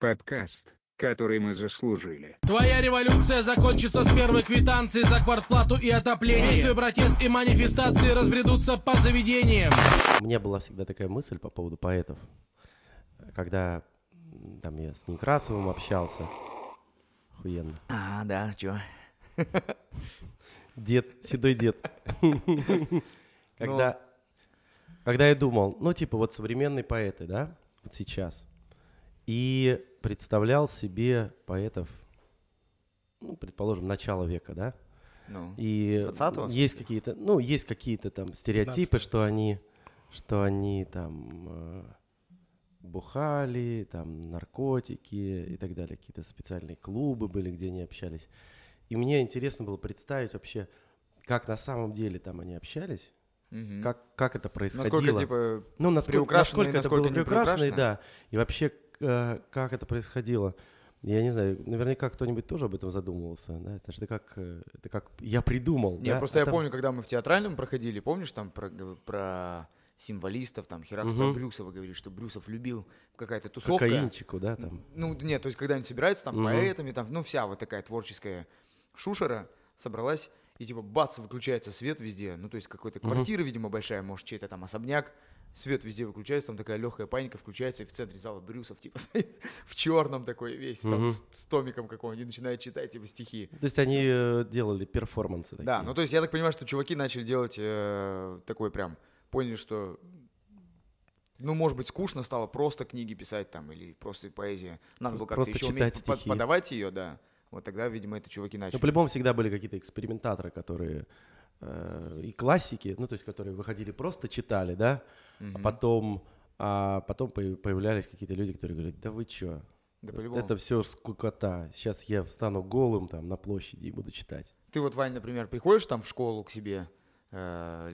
Подкаст, который мы заслужили. Твоя революция закончится с первой квитанции за квартплату и отопление. Действия, протест и манифестации разбредутся по заведениям. У меня была всегда такая мысль по поводу поэтов. Когда там я с Некрасовым общался, охуенно. А, да, чё? Дед, седой дед. Когда, когда я думал, ну, типа, вот современные поэты, да, вот сейчас, и представлял себе поэтов, ну, предположим, начала века, да, Ну, и 20-го? есть какие-то, ну, есть какие-то там стереотипы, что они, что они там э, бухали, там наркотики и так далее, какие-то специальные клубы были, где они общались. И мне интересно было представить вообще, как на самом деле там они общались, мгм. как, как это происходило. Насколько, типа, ну, насколько, и насколько это насколько было приукрашено, да. И вообще, как это происходило. Я не знаю, наверняка кто-нибудь тоже об этом задумывался, да? Это же как, э, это как я придумал, Не, да? просто я Это- помню, когда мы в театральном проходили, помнишь, там про, про символистов, там Херакс про Мгм. Брюсова говорит, что Брюсов любил какая-то тусовка. Кокаинчику, да, там. Ну, нет, то есть, когда они собираются, там, Мгм. поэтами, там, ну, вся вот такая творческая шушера собралась, и, типа, бац, выключается свет везде, ну, то есть, какой-то Мгм. квартира, видимо, большая, может, чей-то там особняк, свет везде выключается, там такая легкая паника включается, и в центре зала Брюсов, типа, стоит в черном такой весь, там, с, с томиком какого-нибудь, начинает читать, типа, стихи. То есть они э, делали перформансы такие. Да, ну, то есть, я так понимаю, что чуваки начали делать э, такой прям, поняли, что ну, может быть, скучно стало просто книги писать там или просто поэзия. Надо было как-то еще уметь под- подавать ее, да. Вот тогда, видимо, это чуваки Ну, начали. по-любому всегда были какие-то экспериментаторы, которые э, и классики, ну, то есть, которые выходили просто читали, да, а Мгм. потом, а потом появ- появлялись какие-то люди, которые говорят, да вы чё, Да вот это все скукота, сейчас я встану голым там на площади и буду читать. Ты вот, Вань, например, приходишь там в школу к себе, э,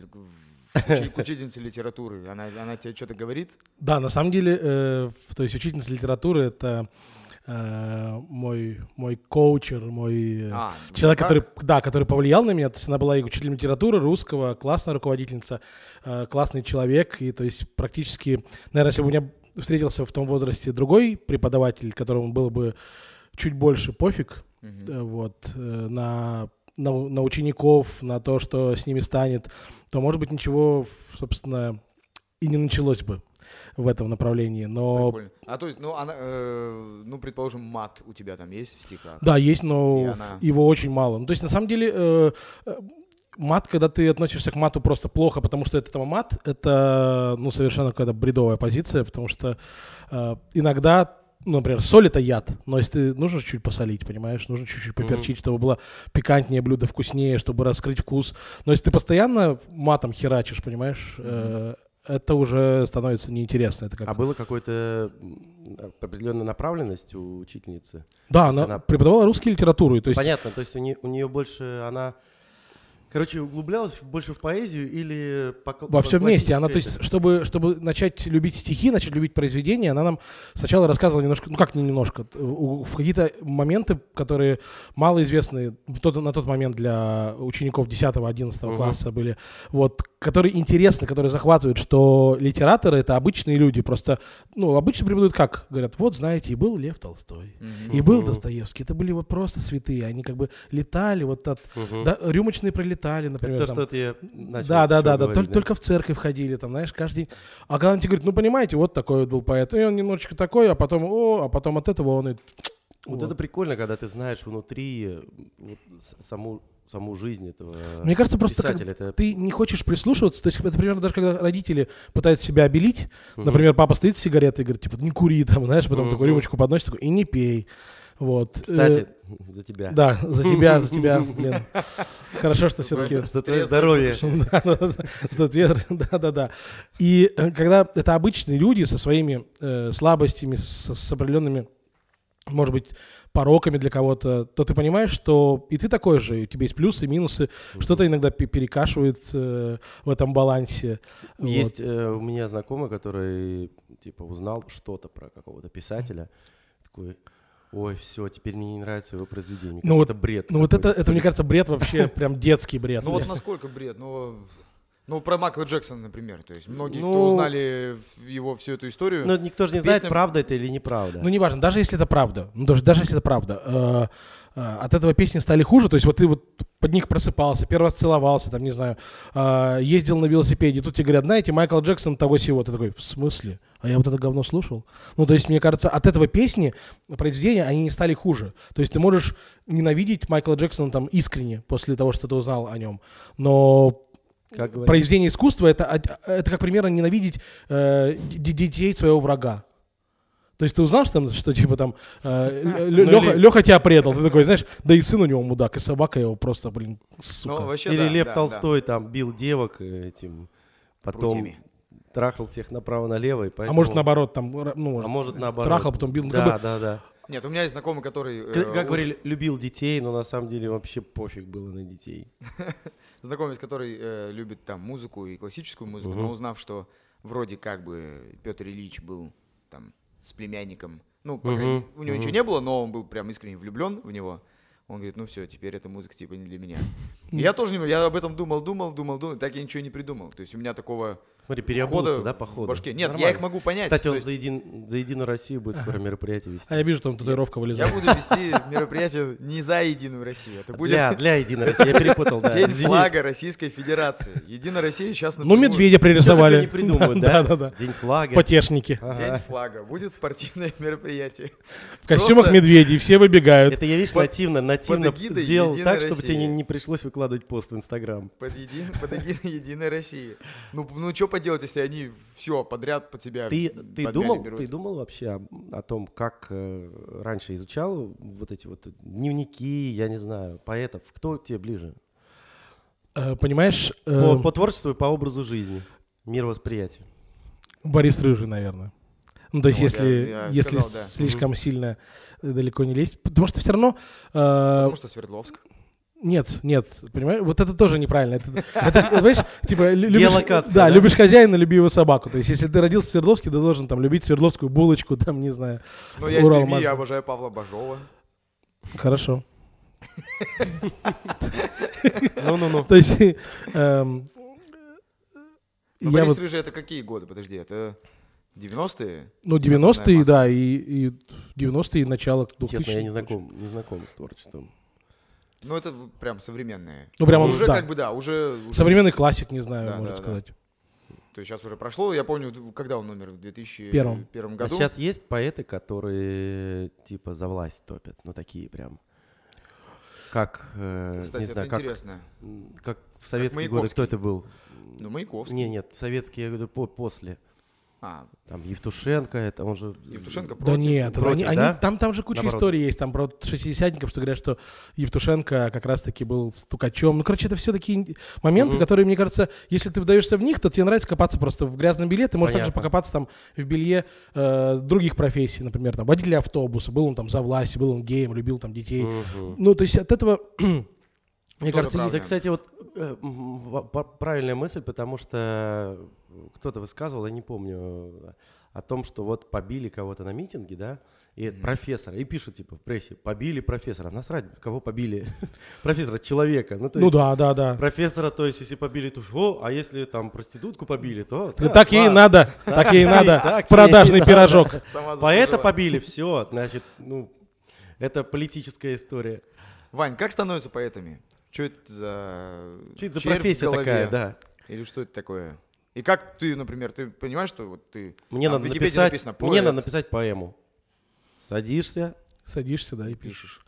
к учи- к учительнице литературы, она, она тебе что-то говорит? Да, на самом деле, э, то есть учительница литературы — это э, мой, мой коучер, мой... э, А, Человек, так? который, да, который повлиял на меня, то есть она была и учителем литературы, русского, классная руководительница, э, классный человек, и то есть практически, наверное, если бы у меня встретился в том возрасте другой преподаватель, которому было бы чуть больше пофиг, э, вот, на, на, на учеников, на то, что с ними станет, то, может быть, ничего, собственно, и не началось бы в этом направлении. Но Прикольно. А то есть, ну, она, э, ну, предположим, мат у тебя там есть в стихах? Да, есть, но И она- его очень мало. Ну, то есть, на самом деле, э, э, мат, когда ты относишься к мату просто плохо, потому что это там мат, это, ну, совершенно какая-то бредовая позиция, потому что э, иногда, ну, например, соль — это яд, но если ты, нужно чуть посолить, понимаешь, нужно чуть-чуть поперчить, чтобы было пикантнее блюдо, вкуснее, чтобы раскрыть вкус. Но если ты постоянно матом херачишь, понимаешь, э, это уже становится неинтересно. Это как... А была какая-то м, определенная направленность у учительницы? да, она она- преподавала русскую литературу, то есть Понятно, то есть у нее, у нее больше она, короче, углублялась больше в поэзию или по Во всем вместе. Она, то есть, чтобы, чтобы начать любить стихи, начать любить произведения, она нам сначала рассказывала немножко, ну как не немножко, в какие-то моменты, которые малоизвестны в тот, на тот момент для учеников 10-11 Мгм. класса были, вот, которые интересны, которые захватывают, что литераторы — это обычные люди, просто, ну, обычно преподают как? Говорят, вот, знаете, и был Лев Толстой, Мгм. и был. Достоевский, это были вот просто святые, они как бы летали, вот от, Мгм. да, рюмочные пролетали, Это например. то, там. что это я начал Да, да, да, да. Только, только в церковь ходили, там, знаешь, каждый день. А когда он тебе говорит, ну, понимаете, вот такой вот был поэт, и он немножечко такой, а потом, о, а потом от этого он и... Вот, это прикольно, когда ты знаешь внутри э, вот саму, саму жизнь этого Мне кажется, просто писателя. Это- ты не хочешь прислушиваться, то есть это примерно даже когда родители пытаются себя обелить, Мгм. например, папа стоит с сигаретой и говорит, типа, не кури там, знаешь, потом такую Мгм. рюмочку подносит, такой, и не пей. Вот. Кстати, Э, за тебя. Да, за тебя, за тебя, блин. Хорошо, что все-таки... За твое здоровье. За цвет, да, да, да. И э, когда это обычные люди со своими э, слабостями, с, определенными, может быть, пороками для кого-то, то ты понимаешь, что и ты такой же, и у тебя есть плюсы минусы, что-то иногда пе- перекашивает э, в этом балансе. Есть Вот. э, у меня знакомый, который типа узнал что-то про какого-то писателя. Такой, ой, все, теперь мне не нравится его произведение. Мне Ну кажется, вот- это бред. Ну вот это, это, мне кажется, бред вообще, прям детский бред. Ну вот насколько бред? Ну, Ну, про Майкла Джексона, например. То есть многие, Ну- кто узнали его всю эту историю, Но никто же не знает, Песня- правда это или неправда. Ну, неважно, даже если это правда, ну, даже, даже если это правда, э, э, от этого песни стали хуже, то есть вот ты вот под них просыпался, первый раз целовался, там, не знаю, э, ездил на велосипеде, тут тебе говорят, знаете, Майкл Джексон того сего, ты такой, в смысле? А я вот это говно слушал? Ну, то есть, мне кажется, от этого песни, произведения, они не стали хуже. То есть ты можешь ненавидеть Майкла Джексона там искренне после того, что ты узнал о нем, но Как говорится. произведение искусства это, это как примерно ненавидеть э, детей своего врага. То есть ты узнал, что, там, что типа там э, Ну Леха, или- тебя предал, ты такой, знаешь, да и сын у него мудак, и собака его просто, блин, сука. ну, вообще, Или да, Лев да, да. Толстой там бил девок э, этим, потом Прутьями. трахал всех направо-налево. и а поэтому- может наоборот, там, ну, А может наоборот. трахал, потом бил. Ну, Да, как бы- да, да. Нет, у меня есть знакомый, который... э, Как уз- говорили, любил детей, но на самом деле вообще пофиг было на детей. Знакомец, который э, любит там музыку и классическую музыку, Мгм. но узнав, что вроде как бы Петр Ильич был там с племянником, ну, по Мгм, крайней мере, у него ничего мгм. не было, но он был прям искренне влюблен в него. Он говорит, ну все, теперь эта музыка типа не для меня. И я тоже не, я об этом думал, думал, думал, думал, так я ничего не придумал. То есть у меня такого Смотри, переобулся, да, походу? башке. Нет, я Нормально. их могу понять. Кстати, он есть за, един- за Единую Россию будет скоро мероприятие вести. А я вижу, там татуировка я вылезает. буду вести мероприятие не за Единую Россию. Это будет Для, для Единой России, я перепутал, да. День флага Российской Федерации. Единая Россия сейчас Ну, медведя пририсовали. не придумают, да? Да, да. День флага. Потешники. День флага. Будет спортивное мероприятие. В костюмах медведей, все выбегают. Это я, видишь, нативно, нативно эгидой сделал «Единой так, чтобы России». тебе не, пришлось выкладывать пост в Инстаграм. Под, един- Единой России. Ну, ну что поделать, если они все подряд под себя Ты, ты, думал, берут? ты думал вообще о, о том, как э, раньше изучал вот эти вот дневники, я не знаю, поэтов? Кто тебе ближе? Э, Понимаешь, По, э, по творчеству и по образу жизни, мировосприятию. Борис Рыжий, наверное. Ну, то есть, Вот, если, я- я если сказал, да. слишком сильно э, далеко не лезть. Потому что все равно... э, Потому что Свердловск. Нет, нет, понимаешь, вот это тоже неправильно. Это, это, понимаешь, типа, лю- любишь, Геолокация, да, да? любишь хозяина, люби его собаку. То есть, если ты родился в Свердловске, ты должен там любить Свердловскую булочку, там, не знаю. Но я из Перми, я обожаю Павла Бажова. Хорошо. Ну-ну-ну. То есть, эм, Ну, я Борис вот, Рыжий это какие годы? Подожди, это 90-е? ну, 90-е, Основная да, и, и 90-е, и начало 2000 Честно, я не знаком, не знаком с творчеством. Ну, это прям современные. Ну, прям уже да. как бы, да, уже... уже- Современный классик, не знаю, Да, можно да, да. сказать. То есть сейчас уже прошло, я помню, когда он умер, в 2001 Первом. А году. сейчас есть поэты, которые типа за власть топят, ну такие прям. Как, э, Кстати, не это знаю, как, интересно. как в советские годы, Маяковский. кто это был? Ну, Маяковский. Не, нет, советские годы по- после. А, Там Евтушенко, это он же... Евтушенко Да против. нет, против, они, они- да? там, там же куча Наоборот. историй есть, там про шестидесятников, что говорят, что Евтушенко как раз-таки был стукачом. Ну, короче, это все такие моменты, Мгм. которые, мне кажется, если ты вдаешься в них, то тебе нравится копаться просто в грязном белье, ты можешь также Понятно. покопаться там в белье э, других профессий, например, там водителя автобуса, был он там за власть, был он геем, любил там детей. Мгм. Ну, то есть от этого, мне Тоже кажется, правда. Это, кстати, вот э, правильная мысль, потому что кто-то высказывал, я не помню, э, о том, что вот побили кого-то на митинге, да, и Мгм. профессора, и пишут, типа, в прессе, побили профессора. Насрать, кого побили? профессора, человека. Ну, то ну есть, да, да, да. Профессора, то есть, если побили, то о, а если там проститутку побили, то... Так, да, ей ладно. надо, так ей надо. так ей Продажный надо. пирожок. Сама Поэта побили, все, значит, ну, это политическая история. Вань, как становятся поэтами? Что это за... Что это за профессия такая, да? Или что это такое? И как ты, например, ты понимаешь, что вот ты... Мне надо написать, написано мне «поэт». надо написать поэму. Садишься, Садишься, да, и пишешь.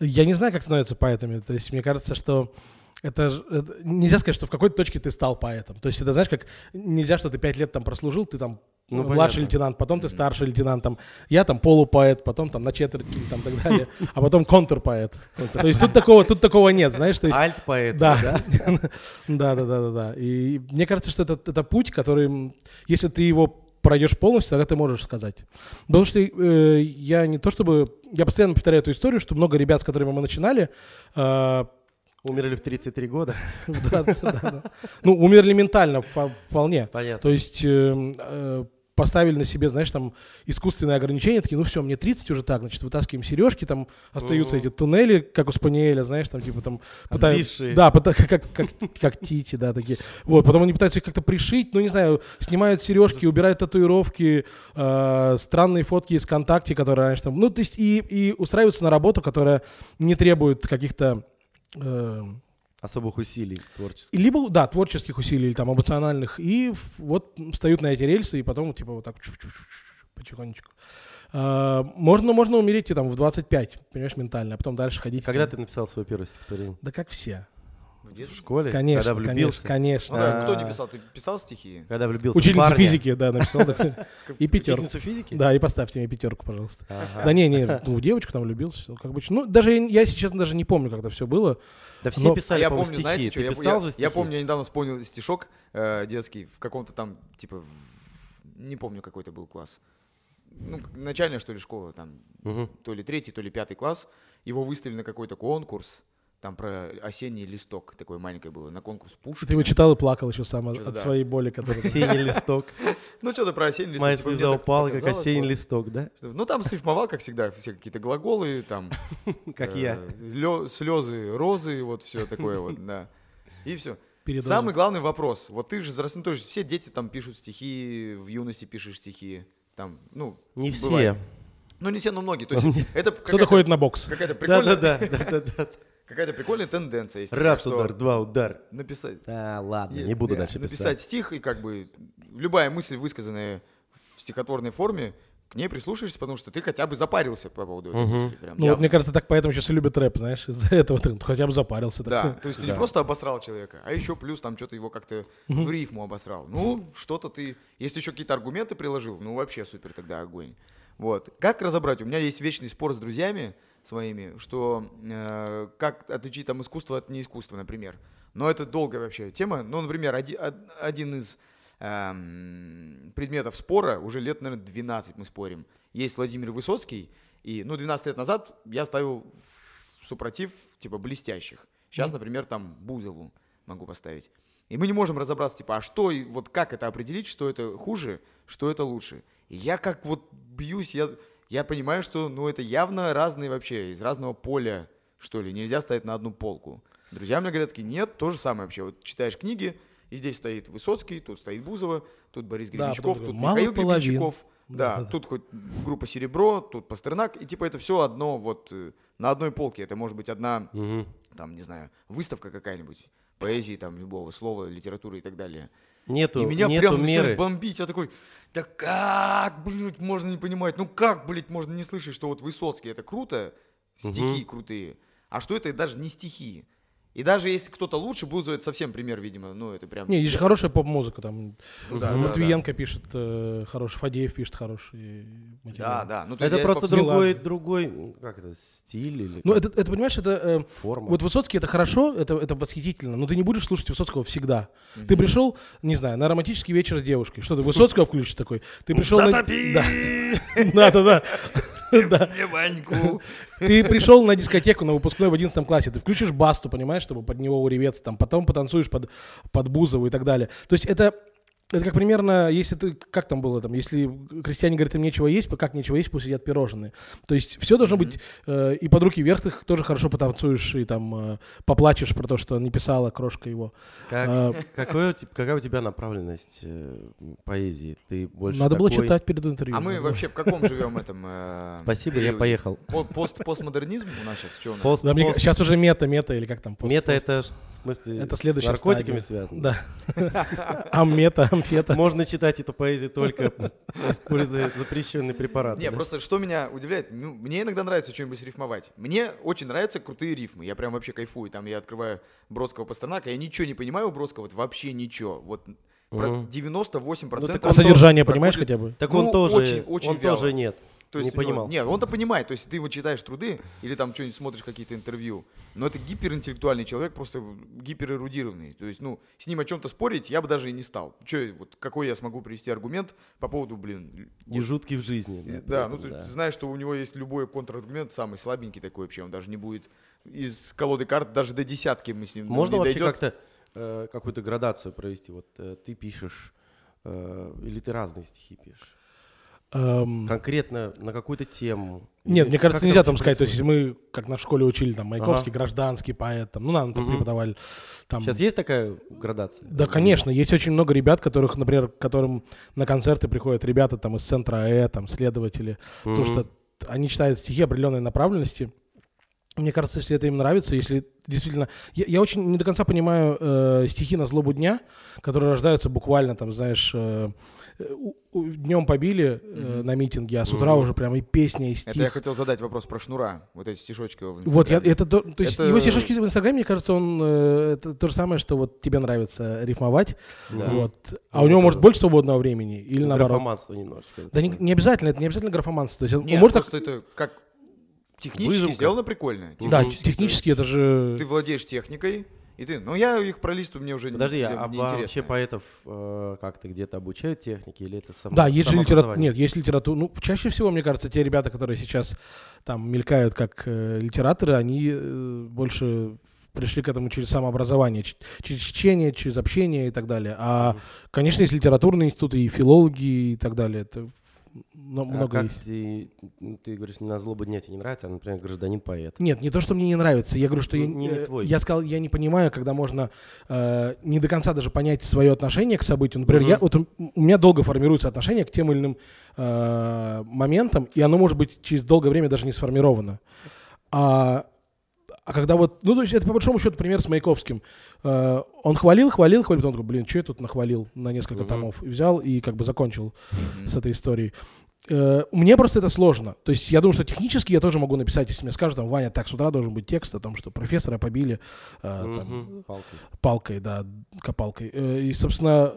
Я не знаю, как становятся поэтами. То есть мне кажется, что это, это- нельзя сказать, что в какой-то точке ты стал поэтом. То есть это знаешь, как нельзя, что ты пять лет там прослужил, ты там Ну, младший понятно. лейтенант, потом ты старший лейтенант, там, я там полупоэт, потом там на четверть там так далее, а потом контрпоэт. То есть тут такого, тут такого нет, знаешь, то есть альт-поэт, да. да? да, да, да, да. И мне кажется, что это, это путь, который, если ты его пройдешь полностью, тогда ты можешь сказать. Потому что э, я не то чтобы... Я постоянно повторяю эту историю, что много ребят, с которыми мы начинали, э, Умерли в 33 года. да, да, да, ну, умерли ментально впо- вполне. Понятно. То есть э, э, поставили на себе, знаешь, там искусственные ограничения, такие, ну все, мне 30 уже так, значит, вытаскиваем сережки, там остаются эти туннели, как у Спаниеля, знаешь, там типа там пытаются... Да, пыта- как, как, как Тити, да, такие. Вот, потом они пытаются их как-то пришить, ну не знаю, снимают сережки, убирают татуировки, э, странные фотки из ВКонтакте, которые раньше там... Ну, то есть и, и устраиваются на работу, которая не требует каких-то... э, Особых усилий творческих. либо, да, творческих усилий или там эмоциональных, и вот встают на эти рельсы, и потом, типа, вот так потихонечку. А, можно, можно умереть и там в 25, понимаешь, ментально, а потом дальше ходить. Когда там. ты написал свое первое стихотворение? Да как все. В В детстве? школе? Конечно, Когда влюбился? конечно, Ну конечно. да, кто А. не писал? Ты писал стихи? Когда влюбился в Учительница парня? физики, да, написал. да. И пятерку. Учительница физики? Да, и поставьте мне пятерку, пожалуйста. Да не, не, ну, в девочку там влюбился, как обычно. Ну, даже я, честно, даже не помню, как это все было. Да все Но- А писали, я помню, стихи. знаете, что? Писал же я помню, я недавно вспомнил стишок э, детский в каком-то там, типа, в- не помню, какой это был класс. Ну, начальная, что ли, школа, там, то ли третий, то ли пятый класс. Его выставили на какой-то конкурс, там про осенний листок, такое маленькое было, на конкурс Пушкина. ты его читал и плакал еще сам от, да. своей боли, которая... Осенний листок. Ну, что-то про осенний листок. Моя типа, слеза упала, как осенний листок, да? Ну, там срифмовал, как всегда, все какие-то глаголы, там... Как э, я. слезы, розы, вот все такое вот, да. И все. передоза. Самый главный вопрос. Вот ты же взрослый, ну, то есть все дети там пишут стихи, в юности пишешь стихи. Там, ну, Не бывает. все. Ну, не все, но многие. То есть это Кто-то ходит на бокс. какая-то прикольная, Да-да-да. Какая-то прикольная тенденция. Есть такая, Раз что удар, два удар. Написать, Да, ладно, Не- не буду не, дальше написать писать. стих, и как бы любая мысль, высказанная в стихотворной форме, к ней прислушаешься, потому что ты хотя бы запарился по поводу этой Мгм. мысли. Прям Ну вот явно. мне кажется, так поэтому сейчас и любят рэп, знаешь, из-за этого ты хотя бы запарился. так. Да, то есть ты не Да. просто обосрал человека, а еще плюс там что-то его как-то в рифму обосрал. Ну, что-то ты... Если еще какие-то аргументы приложил, ну, вообще супер тогда огонь. Вот. Как разобрать? У меня есть вечный спор с друзьями своими, что э, как отличить там искусство от неискусства, например. Но это долгая вообще тема. Ну, например, оди- од- один из эм, предметов спора, уже лет, наверное, 12 мы спорим. Есть Владимир Высоцкий, и, ну, 12 лет назад я ставил супротив, типа, блестящих. Сейчас, например, там Бузову могу поставить. И мы не можем разобраться, типа, а что, и вот как это определить, что это хуже, что это лучше. И я как вот бьюсь, я, я понимаю, что, ну, это явно разные вообще, из разного поля, что ли, нельзя ставить на одну полку. Друзья мне говорят, такие, нет, то же самое вообще. Вот читаешь книги, и здесь стоит Высоцкий, тут стоит Бузова, тут Борис Да, Гребенщиков, потом тут мало Михаил половин. Гребенщиков. Да, Да, да, да. тут хоть группа Серебро, тут Пастернак, и типа это все одно вот э, на одной полке. Это может быть одна, Мгм. там, не знаю, выставка какая-нибудь, поэзии там любого слова, литературы и так далее. Нету, и меня нету прям меры. бомбить. Я такой, да как, блядь, можно не понимать? Ну как, блядь, можно не слышать, что вот Высоцкий это круто, стихи крутые, а что это даже не стихи. И даже если кто-то лучше, Бузова это совсем пример, видимо, ну это прям... Не, есть же хорошая поп-музыка, там да, да, Матвиенко пишет э, хороший, Фадеев пишет хороший материал. Да, да. Ну, Это просто другой, другой, как это, стиль или Ну, это, это, понимаешь, это... э, форма. вот Высоцкий это хорошо, это, это восхитительно, но ты не будешь слушать Высоцкого всегда. Ты пришел, не знаю, на романтический вечер с девушкой. Что ты Высоцкого включишь такой? Ты пришел на... Да, да, да. да. Да. Ты пришел на дискотеку на выпускной в 11 классе, ты включишь басту, понимаешь, чтобы под него уреветься, там, потом потанцуешь под, под Бузову и так далее. То есть это, это как примерно, если ты, как там было, там, если крестьяне говорят, им нечего есть, как нечего есть, пусть едят пирожные. То есть все должно быть, э, и под руки вверх ты тоже хорошо потанцуешь, и там э, поплачешь про то, что не писала крошка его. Как- А, какой какая у тебя направленность э, поэзии? Ты больше Надо было читать перед интервью. А мы вообще в каком живем этом? э, Спасибо, я поехал. По- Пост, постмодернизм у нас сейчас что у нас? Пост, Да, мне пост- ка- сейчас уже мета, мета, или как там? пост- мета пост- это в смысле Это с наркотиками стадия. связано. Да. Аммета, амфета. Можно читать эту поэзию только используя запрещенный препарат. Не, просто что меня удивляет, ну, мне иногда нравится что-нибудь рифмовать. Мне очень нравятся крутые рифмы. Я прям вообще кайфую. Там я открываю Бродского Пастернака, я ничего не понимаю у Бродского, вот вообще ничего. Вот про Мгм. 98% Ну, так А он содержание проходит- понимаешь хотя бы? Так Ну, он тоже, очень- очень он вяло. тоже нет. То есть не у него- понимал. Нет, он-то понимает. То есть ты вот читаешь труды или там что-нибудь смотришь какие-то интервью, но это гиперинтеллектуальный человек, просто гиперэрудированный. То есть, ну, с ним о чем-то спорить я бы даже и не стал. Че, вот какой я смогу привести аргумент по поводу, блин, Не жуткий в жизни. При Да, этом, ну ты да. знаешь, что у него есть любой контраргумент, самый слабенький такой вообще, он даже не будет из колоды карт даже до десятки мы с ним Можно не вообще как-то э, какую-то градацию провести? Вот э, ты пишешь Э, или ты разные стихи пишешь? Эм, Конкретно на какую-то тему? Нет, Или мне кажется, нельзя там сказать, то есть мы, как на школе учили, там, Маяковский, Ага. гражданский поэт, там, ну, нам там преподавали. Там, Сейчас есть такая градация? Да, конечно, есть очень много ребят, которых, например, которым на концерты приходят ребята там из центра АЭ, там, следователи, потому Мгм. что они читают стихи определенной направленности. Мне кажется, если это им нравится, если действительно... Я, я очень не до конца понимаю э, стихи на злобу дня, которые рождаются буквально, там, знаешь, э, днем побили э, на митинге, а с утра Мгм. уже прям и песня, и стих. Это я хотел задать вопрос про Шнура. Вот эти стишочки его в Вот, я, Инстаграме. это, то, то есть Это- его стишочки в Инстаграме, мне кажется, он э, это то же самое, что вот тебе нравится рифмовать, Да. вот, а Ну, у него это- может больше свободного времени или наоборот. Графоманство немножечко. Да не, не обязательно, это не обязательно графоманство. То есть он Нет, может так, это как технически Выжимка. сделано прикольно. да, Мгм. технически это же. Ты владеешь техникой, и ты... Ну, я их пролистываю, мне уже Подожди, не, а не вообще интересно. поэтов э, как-то где-то обучают технике или это само, Да, есть же литература. Нет, есть литература. Ну, чаще всего, мне кажется, те ребята, которые сейчас там мелькают как э, литераторы, они э, больше пришли к этому через самообразование, через чтение, через общение и так далее. А, конечно, есть литературные институты и филологи и так далее. Это но- А много как есть. ты, ты говоришь, на злобу дня тебе не нравится, а, например, гражданин-поэт? Нет, не то, что мне не нравится. Я говорю, что я, Ну, не- не э, твой. я сказал, я не понимаю, когда можно э, не до конца даже понять свое отношение к событию. Например, Мгм. я, вот у, у меня долго формируется отношение к тем или иным э, моментам, и оно может быть через долгое время даже не сформировано. А, а когда вот, ну, то есть это по большому счету пример с Маяковским. Э, он хвалил, хвалил, хвалил, потом такой, блин, что я тут нахвалил на несколько Мгм. томов. И взял и как бы закончил Мгм. с этой историей. Э, Мне просто это сложно. То есть я думаю, что технически я тоже могу написать, если мне скажут, там, Ваня, так, с утра должен быть текст о том, что профессора побили э, там, Мгм. Палкой. палкой, да, копалкой. Э, И, собственно,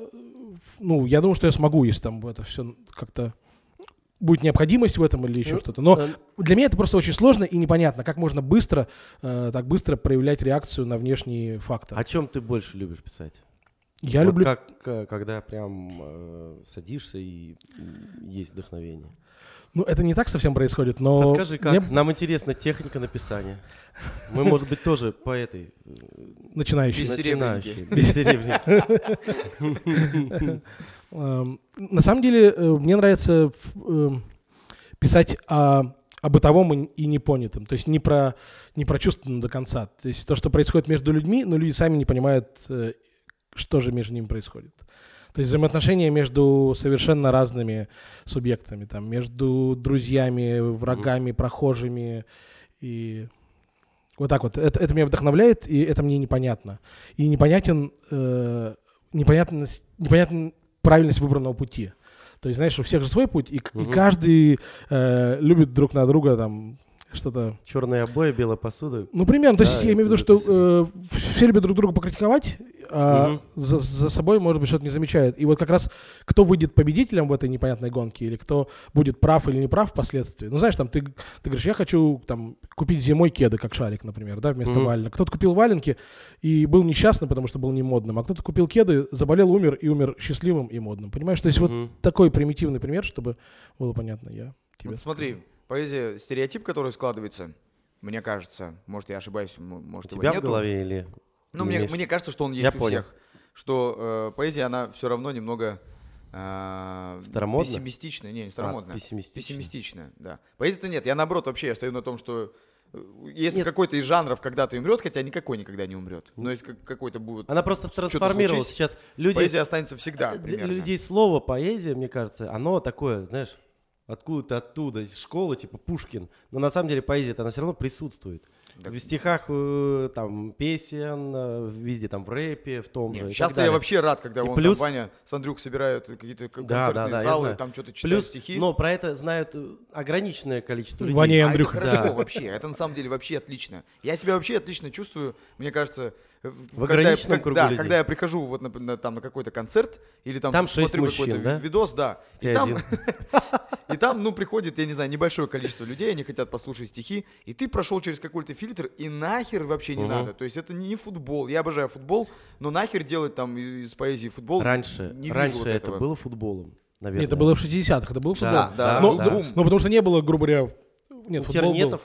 ф- ну, я думаю, что я смогу, если там это все как-то будет необходимость в этом или еще Ну, что-то. Но для меня это просто очень сложно и непонятно, как можно быстро, э, так быстро проявлять реакцию на внешние факторы. О чем ты больше любишь писать? я Вот люблю... Как, э, когда прям э, садишься и есть вдохновение. Ну, это не так совсем происходит, но... Расскажи, как? мне Нам интересна техника написания. Мы, может быть, тоже поэты. э, Начинающий. Бессеребренники. начинающие. Бессеребренники. Эм, На самом деле, э, мне нравится эм, писать о, о бытовом и непонятом. То есть не про, не прочувствовано до конца. То есть то, что происходит между людьми, но люди сами не понимают, э, что же между ними происходит. То есть взаимоотношения между совершенно разными субъектами. Там, между друзьями, врагами, прохожими. И вот так вот. Это, это меня вдохновляет, и это мне непонятно. И непонятен, э, непонятность, непонятна правильность выбранного пути. То есть, знаешь, у всех же свой путь, и, к- и каждый э, любит друг на друга там что-то. Черные обои, белая посуда. Ну, примерно. То Да, есть, я имею в виду, что э, все любят друг друга покритиковать, а Мгм. за, за собой, может быть, что-то не замечают. И вот как раз кто выйдет победителем в этой непонятной гонке, или кто будет прав или не прав впоследствии. Ну, знаешь, там ты, ты говоришь, я хочу там купить зимой кеды, как шарик, например, да, вместо Мгм. валенок. Кто-то купил валенки и был несчастным, потому что был не модным, а кто-то купил кеды, заболел, умер и умер счастливым и модным. Понимаешь? То есть вот Мгм. такой примитивный пример, чтобы было понятно, я тебе Вот смотри, поэзия стереотип, который складывается, мне кажется, может, я ошибаюсь, У может, его тебя в голове или... Ну, мне, имеешь- мне кажется, что он есть Я у понял. всех. Что э, поэзия, она все равно немного э, Старомодна? пессимистичная. Не, не А, старомодная. пессимистично. Пессимистичная, да. Поэзия-то нет. Я наоборот вообще я стою на том, что э, если какой-то из жанров когда-то умрет, хотя никакой никогда не умрет. Но если как- какой-то будет... Она просто трансформировалась. Сейчас люди... Поэзия останется всегда, Для примерно. людей слово поэзия, мне кажется, оно такое, знаешь, откуда-то оттуда, из школы, типа Пушкин. Но на самом деле поэзия-то она все равно присутствует. Так- В стихах, э, там, песен, э, везде там в рэпе, в том Не, же. Сейчас-то я вообще рад, когда И он плюс- там, Ваня с Андрюх собирают какие-то Да, концертные да, да, я залы, там что-то читают Плюс, стихи. но про это знают э, ограниченное количество людей. Ваня и А Андрюха. это хорошо Да. вообще, это на самом деле вообще отлично. Я себя вообще отлично чувствую, мне кажется, в- когда я- ограниченном как- кругу да, людей. когда я прихожу вот на, на- там на какой-то концерт или там, Там смотрю мужчин, какой-то да? ви- видос, да, и Ты там, один. и там, ну, приходит, я не знаю, небольшое количество людей, они хотят послушать стихи, и ты прошел через какой-то фильтр, и нахер вообще не надо. То есть это не футбол. Я обожаю футбол, но нахер делать там из поэзии футбол. Раньше, раньше это было футболом, наверное. Нет, это было в 60-х, это был футбол. Да, Да, но, да, бум. но потому что не было, грубо говоря, нет, футбол был.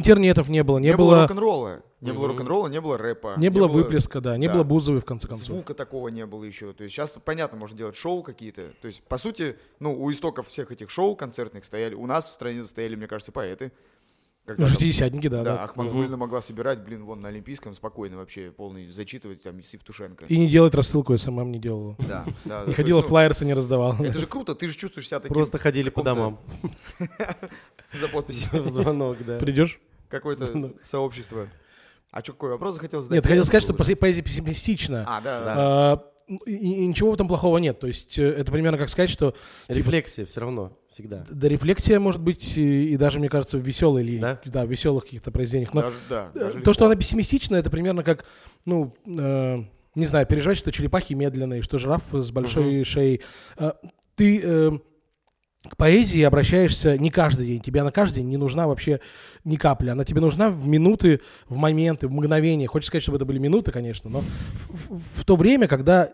Тернетов. Интернетов не было, не, Не было было, рок-н-ролла. Не было рок-н-ролла, не было рэпа. не было выплеска, да, не да. было Бузовой, в конце концов. Звука такого не было еще. То есть сейчас, понятно, можно делать шоу какие-то. То есть, по сути, ну, у истоков всех этих шоу концертных стояли, у нас в стране стояли, мне кажется, поэты. Когда Ну, шестидесятники, да, да, да. Ахмадулина могла собирать, блин, вон на Олимпийском спокойно вообще полный зачитывать там Евтушенко. И не делать рассылку SMM не делала. Да, да. да. Не ходила, ну, флайерсы не раздавала. Это же круто, ты же чувствуешь себя таким Просто ходили по домам. за подпись. В звонок, да. Придешь? Какое-то сообщество. А что, какой вопрос захотел задать? Нет, хотел сказать, что поэзия пессимистична. А, да, да. А, и, и ничего в этом плохого нет. То есть э, это примерно как сказать, что типа, Рефлексия все равно, всегда. да, рефлексия может быть и, и даже, мне кажется, в веселой или Да? да, в веселых каких-то произведениях. Но Даже- да, э, даже то, легко. что она пессимистична, это примерно как, ну, э, не знаю, переживать, что черепахи медленные, что жираф с большой шеей. Э, ты э, к поэзии обращаешься не каждый день. Тебе она каждый день не нужна вообще ни капли. Она тебе нужна в минуты, в моменты, в мгновения. Хочешь сказать, чтобы это были минуты, конечно, но в, в- в то время, когда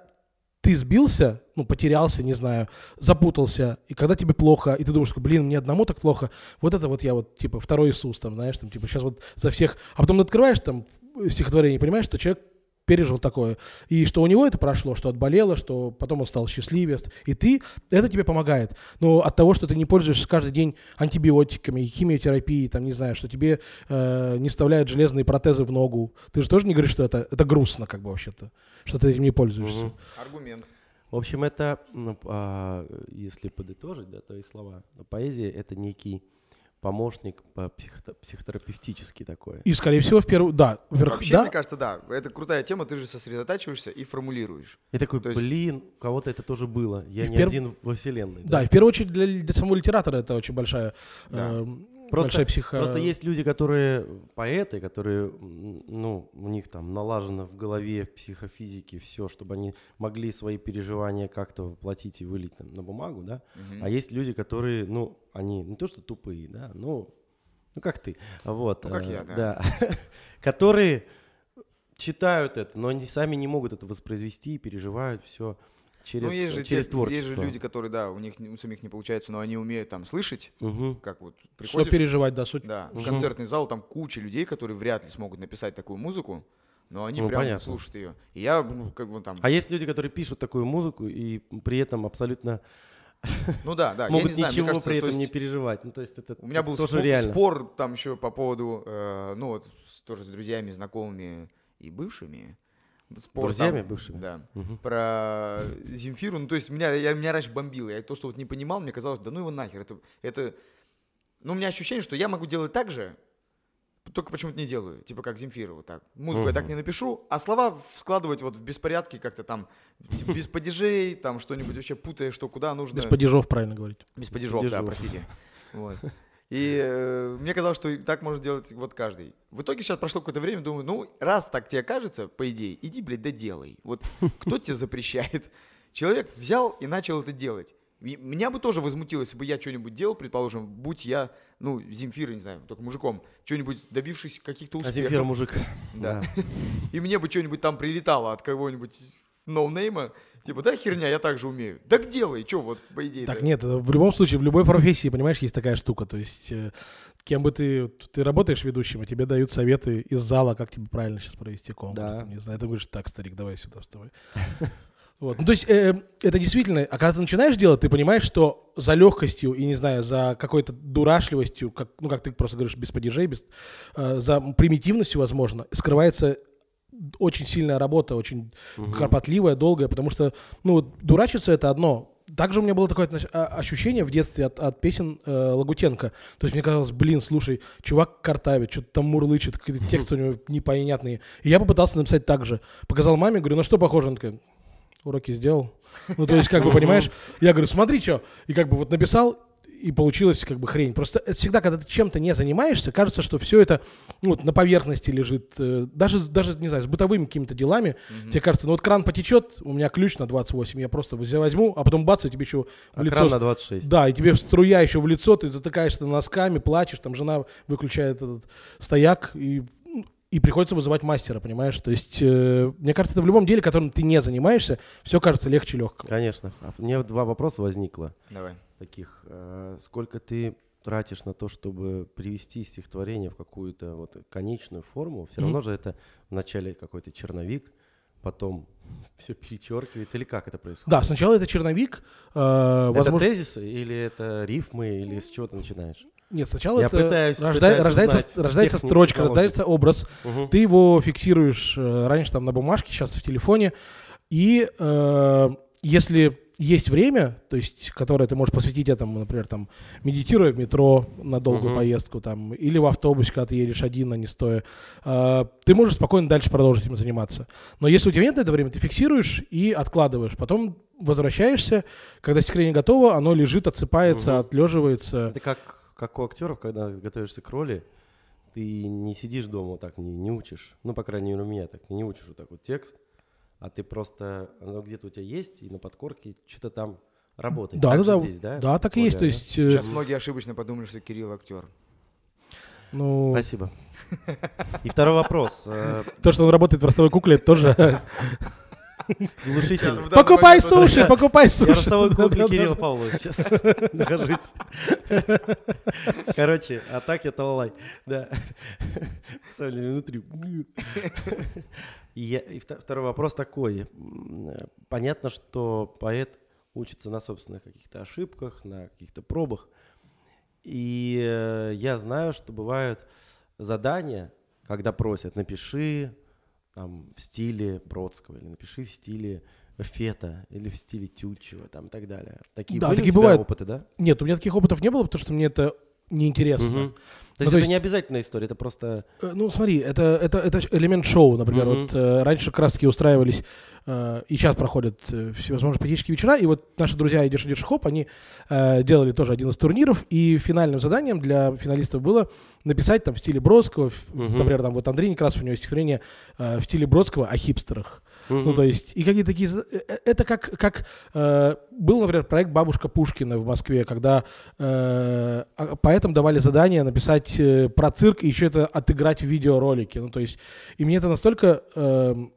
ты сбился, ну, потерялся, не знаю, запутался, и когда тебе плохо, и ты думаешь, что, блин, мне одному так плохо, вот это вот я вот, типа, второй Иисус, там, знаешь, там, типа, сейчас вот за всех, а потом открываешь там стихотворение понимаешь, что человек пережил такое, и что у него это прошло, что отболело, что потом он стал счастливее, и ты, это тебе помогает. Но от того, что ты не пользуешься каждый день антибиотиками, химиотерапией, там, не знаю, что тебе э, не вставляют железные протезы в ногу, ты же тоже не говоришь, что это, это грустно, как бы, вообще-то, что ты этим не пользуешься. Аргумент. В общем, это, ну, а, если подытожить, да, твои слова, поэзия — это некий помощник по психо- психотерапевтический такой. И, скорее всего, в первую... Да, во-первых, Вообще, да, мне кажется, да, это крутая тема, ты же сосредотачиваешься и формулируешь. И такой, То есть- блин, у кого-то это тоже было. Я И не перв- один во вселенной. да, и в первую очередь для, для самого литератора это очень большая, Да. э, Просто- психо... Просто есть люди, которые поэты, которые, ну, у них там налажено в голове, в психофизике все, чтобы они могли свои переживания как-то воплотить и вылить там, на бумагу, да. Мгм. А есть люди, которые, ну, они не то что тупые, да, но, ну, как ты, вот. Ну, как э, я, да. которые читают это, но они сами не могут это воспроизвести и переживают все через, ну, есть же, через те- творчество. есть же люди, которые, да, у них не- у самих не получается, но они умеют там слышать, Мгм. как вот Что приходишь, переживать, да, суть. да, в Мгм. концертный зал, там куча людей, которые вряд ли смогут написать такую музыку, но они Ну, прям понятно. слушают ее. И я, ну, как бы там, А есть люди, которые пишут такую музыку и при этом абсолютно ну да, да, я могут не знаю, ничего кажется, при то этом не есть переживать. Ну, то есть это У меня был тоже спор, реально. спор там еще по поводу, э, ну вот тоже с друзьями, знакомыми и бывшими. Спор Друзьями там, бывшими? Да. Мгм. Про Земфиру. Ну, то есть меня, я, меня раньше бомбило. Я то, что вот не понимал, мне казалось, да ну его нахер. Это, это... Ну, у меня ощущение, что я могу делать так же, только почему-то не делаю. Типа как Земфира вот так. Музыку я так не напишу, а слова складывать вот в беспорядке как-то там, типа, без падежей, там что-нибудь вообще путая, что куда нужно. Без падежов, правильно говорить. Без падежов, да, падежов. простите. Вот. И э, мне казалось, что так может делать вот каждый. В итоге сейчас прошло какое-то время, думаю, ну, раз так тебе кажется, по идее, иди, блядь, доделай. Вот кто тебе запрещает? Человек взял и начал это делать. Меня бы тоже возмутило, если бы я что-нибудь делал, предположим, будь я, ну, Земфира, не знаю, только мужиком, что-нибудь добившись каких-то А успехов. Земфира мужик. Да. И мне бы что-нибудь там прилетало от кого-нибудь ноунейма, типа, да, херня, я так же умею. Так делай, что вот, по идее Так нет, это в любом случае, в любой профессии, понимаешь, есть такая штука. То есть, э, кем бы ты... Ты работаешь ведущим, а тебе дают советы из зала, как тебе правильно сейчас провести конкурс. Да. там, не знаю, ты говоришь, так, старик, давай сюда вставай. Вот. Ну, то есть э, это действительно, а когда ты начинаешь делать, ты понимаешь, что за легкостью и, не знаю, за какой-то дурашливостью, как, ну, как ты просто говоришь, без падежей, без, э, за примитивностью, возможно, скрывается очень сильная работа, очень Мгм. кропотливая, долгая, потому что, ну, дурачиться это одно. Также у меня было такое а- ощущение в детстве от, от песен э, Лагутенко. То есть мне казалось, блин, слушай, чувак картавит, что-то там мурлычет, какие-то тексты у него непонятные. И я попытался написать так же. Показал маме, говорю, на что похоже? Она такая, уроки сделал. Ну, то есть, как бы, понимаешь, я говорю, смотри, что. И как бы вот написал, и получилась как бы хрень. Просто это всегда, когда ты чем-то не занимаешься, кажется, что все это ну, вот на поверхности лежит. э, Даже, даже, не знаю, с бытовыми какими-то делами. Тебе кажется, ну вот кран потечет, у меня ключ на 28, я просто возьму, возьму, а потом бац, и тебе еще в А лицо... кран на 26. Да, и тебе струя еще в лицо, ты затыкаешься носками, плачешь, там жена выключает этот стояк, и, и приходится вызывать мастера, понимаешь? То есть, э, мне кажется, это в любом деле, которым ты не занимаешься, все кажется легче легкого. Конечно. А Мне два вопроса возникло Давай. Таких. Э, Сколько ты тратишь на то, чтобы привести стихотворение в какую-то вот конечную форму, все равно же это вначале какой-то черновик, потом все перечеркивается, или как это происходит? Да, сначала это черновик. э, Это возможно- тезисы, или это рифмы, или с чего ты начинаешь? Нет, сначала Я это пытаюсь- рожда- пытаюсь рождается, рождается строчка, рождается образ. Мгм. Ты его фиксируешь э, раньше там на бумажке, сейчас в телефоне. И э, если есть время, то есть, которое ты можешь посвятить этому, например, там, медитируя в метро на долгую Мгм. поездку, там, или в автобусе, когда ты едешь один, а не стоя, э, ты можешь спокойно дальше продолжить им заниматься. Но если у тебя нет на это время, ты фиксируешь и откладываешь. Потом возвращаешься, когда стихотворение готово, оно лежит, отсыпается, Мгм. отлеживается. Это как, как у актеров, когда готовишься к роли, ты не сидишь дома вот так, не, не учишь. Ну, по крайней мере, у меня так, ты не учишь вот так вот текст, а ты просто, оно где-то у тебя есть, и на подкорке что-то там работает. Да, Так да, да. здесь, да? Да, так и есть. да, То да? есть, э, Сейчас многие ошибочно подумали, что Кирилл актер. ну, Спасибо. И второй вопрос. э, то, что он работает в ростовой кукле, это тоже... Глушитель. Покупай суши, покупай суши. Я ростовой кукле Да-да-да. Кирилла Павловича сейчас нахожусь. Короче, а так я талалай. Да. Деле, внутри. И, я- и вто- второй вопрос такой. Э, Понятно, что поэт учится на собственных каких-то ошибках, на каких-то пробах. И э, я знаю, что бывают задания, когда просят, напиши там, в стиле Бродского, или напиши в стиле Фета, или в стиле Тютчева, там, и так далее. Такие Да, были у такие тебя бывают. опыты, да? Нет, у меня таких опытов не было, потому что мне это неинтересно. Мгм. То Ну, есть то это есть- не обязательная история, это просто... Э, Ну, смотри, это, это, это элемент шоу, например. Мгм. Вот э, раньше как раз-таки устраивались, э, и сейчас проходят э, всевозможные поэтические вечера, и вот наши друзья Идиш Идиш Хоп, они э, делали тоже один из турниров, и финальным заданием для финалистов было написать там в стиле Бродского, Мгм. например, там вот Андрей Некрасов, у него есть стихотворение э, в стиле Бродского о хипстерах. Ну, Мгм. то есть, и какие-то такие... э, э, Это как, как э, был, например, проект «Бабушка Пушкина» в Москве, когда э, а- поэтам давали задание написать э, про цирк и еще это отыграть в видеоролике. Ну, то есть, и мне это настолько... эм,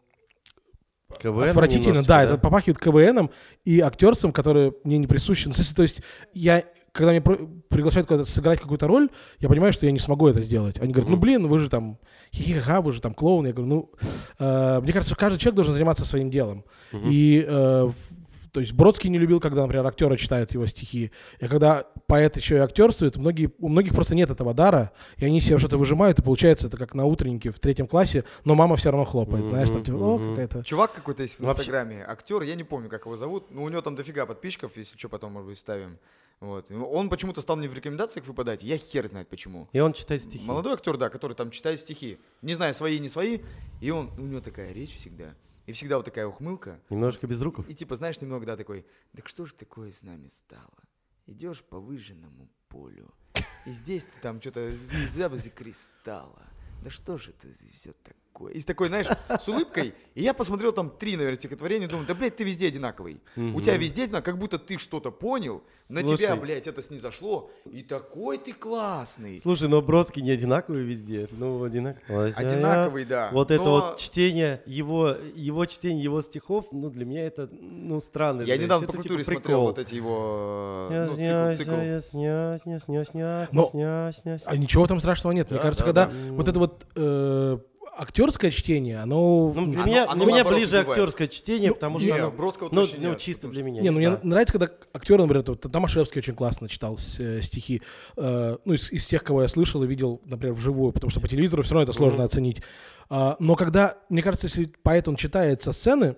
КВН Отвратительно, немножечко, да, это попахивает КВНом и актерством, которые мне не присущи. Ну, то есть я, когда меня приглашают куда-то сыграть какую-то роль, я понимаю, что я не смогу это сделать. Они говорят, ну блин, вы же там хихихаха, вы же там клоун. Я говорю, ну, э, мне кажется, что каждый человек должен заниматься своим делом. Мгм. И, э, то есть Бродский не любил, когда, например, актеры читают его стихи. И когда поэт еще и актерствует, многие, у многих просто нет этого дара, и они себе что-то выжимают, и получается это как на утреннике в третьем классе, но мама все равно хлопает, знаешь, там типа, о, какая-то... Чувак какой-то есть в Вообще- Инстаграме, актер, я не помню, как его зовут, но у него там дофига подписчиков, если что, потом, может быть, ставим. Вот. Он почему-то стал мне в рекомендациях выпадать, я хер знает почему. И он читает стихи. Молодой актер, да, который там читает стихи, не знаю, свои, не свои, и он, у него такая речь всегда, и всегда вот такая ухмылка, Немножко без руков. и типа, знаешь, немного, да, такой, так что ж такое с нами стало? Идешь по выжженному полю, и здесь ты там что-то из запаси кристалла. Да что же это все такое? И с такой, знаешь, с улыбкой. И я посмотрел там три, наверное, стихотворения, думаю, да, блядь, ты везде одинаковый. У тебя везде одинаково, как будто ты что-то понял, на Слушай. тебя, блядь, это снизошло. И такой ты классный. Слушай, но Бродский не одинаковый везде. Ну, одинаковый. Одинаковый, да. Вот это вот чтение его, его чтение его стихов, ну, для меня это, ну, странно. Я недавно по типа культуре смотрел прикол. вот эти его ну, цикл, цикл. Но- А ничего там страшного нет. Мне кажется, да, когда да. вот это вот э, актерское чтение, оно... Ну, для Оно- меня, оно для меня ближе убивает. актерское чтение, Ну, потому не, что оно, Бродского ну, ну, нет, чисто для меня. не, ну не мне знаю. нравится, когда актер, например, вот Томашевский очень классно читал с- э, стихи. Э, ну, из, из тех, кого я слышал и видел, например, вживую, потому что по телевизору все равно это сложно Мгм. оценить. А, но когда, мне кажется, если поэт, он читает со сцены,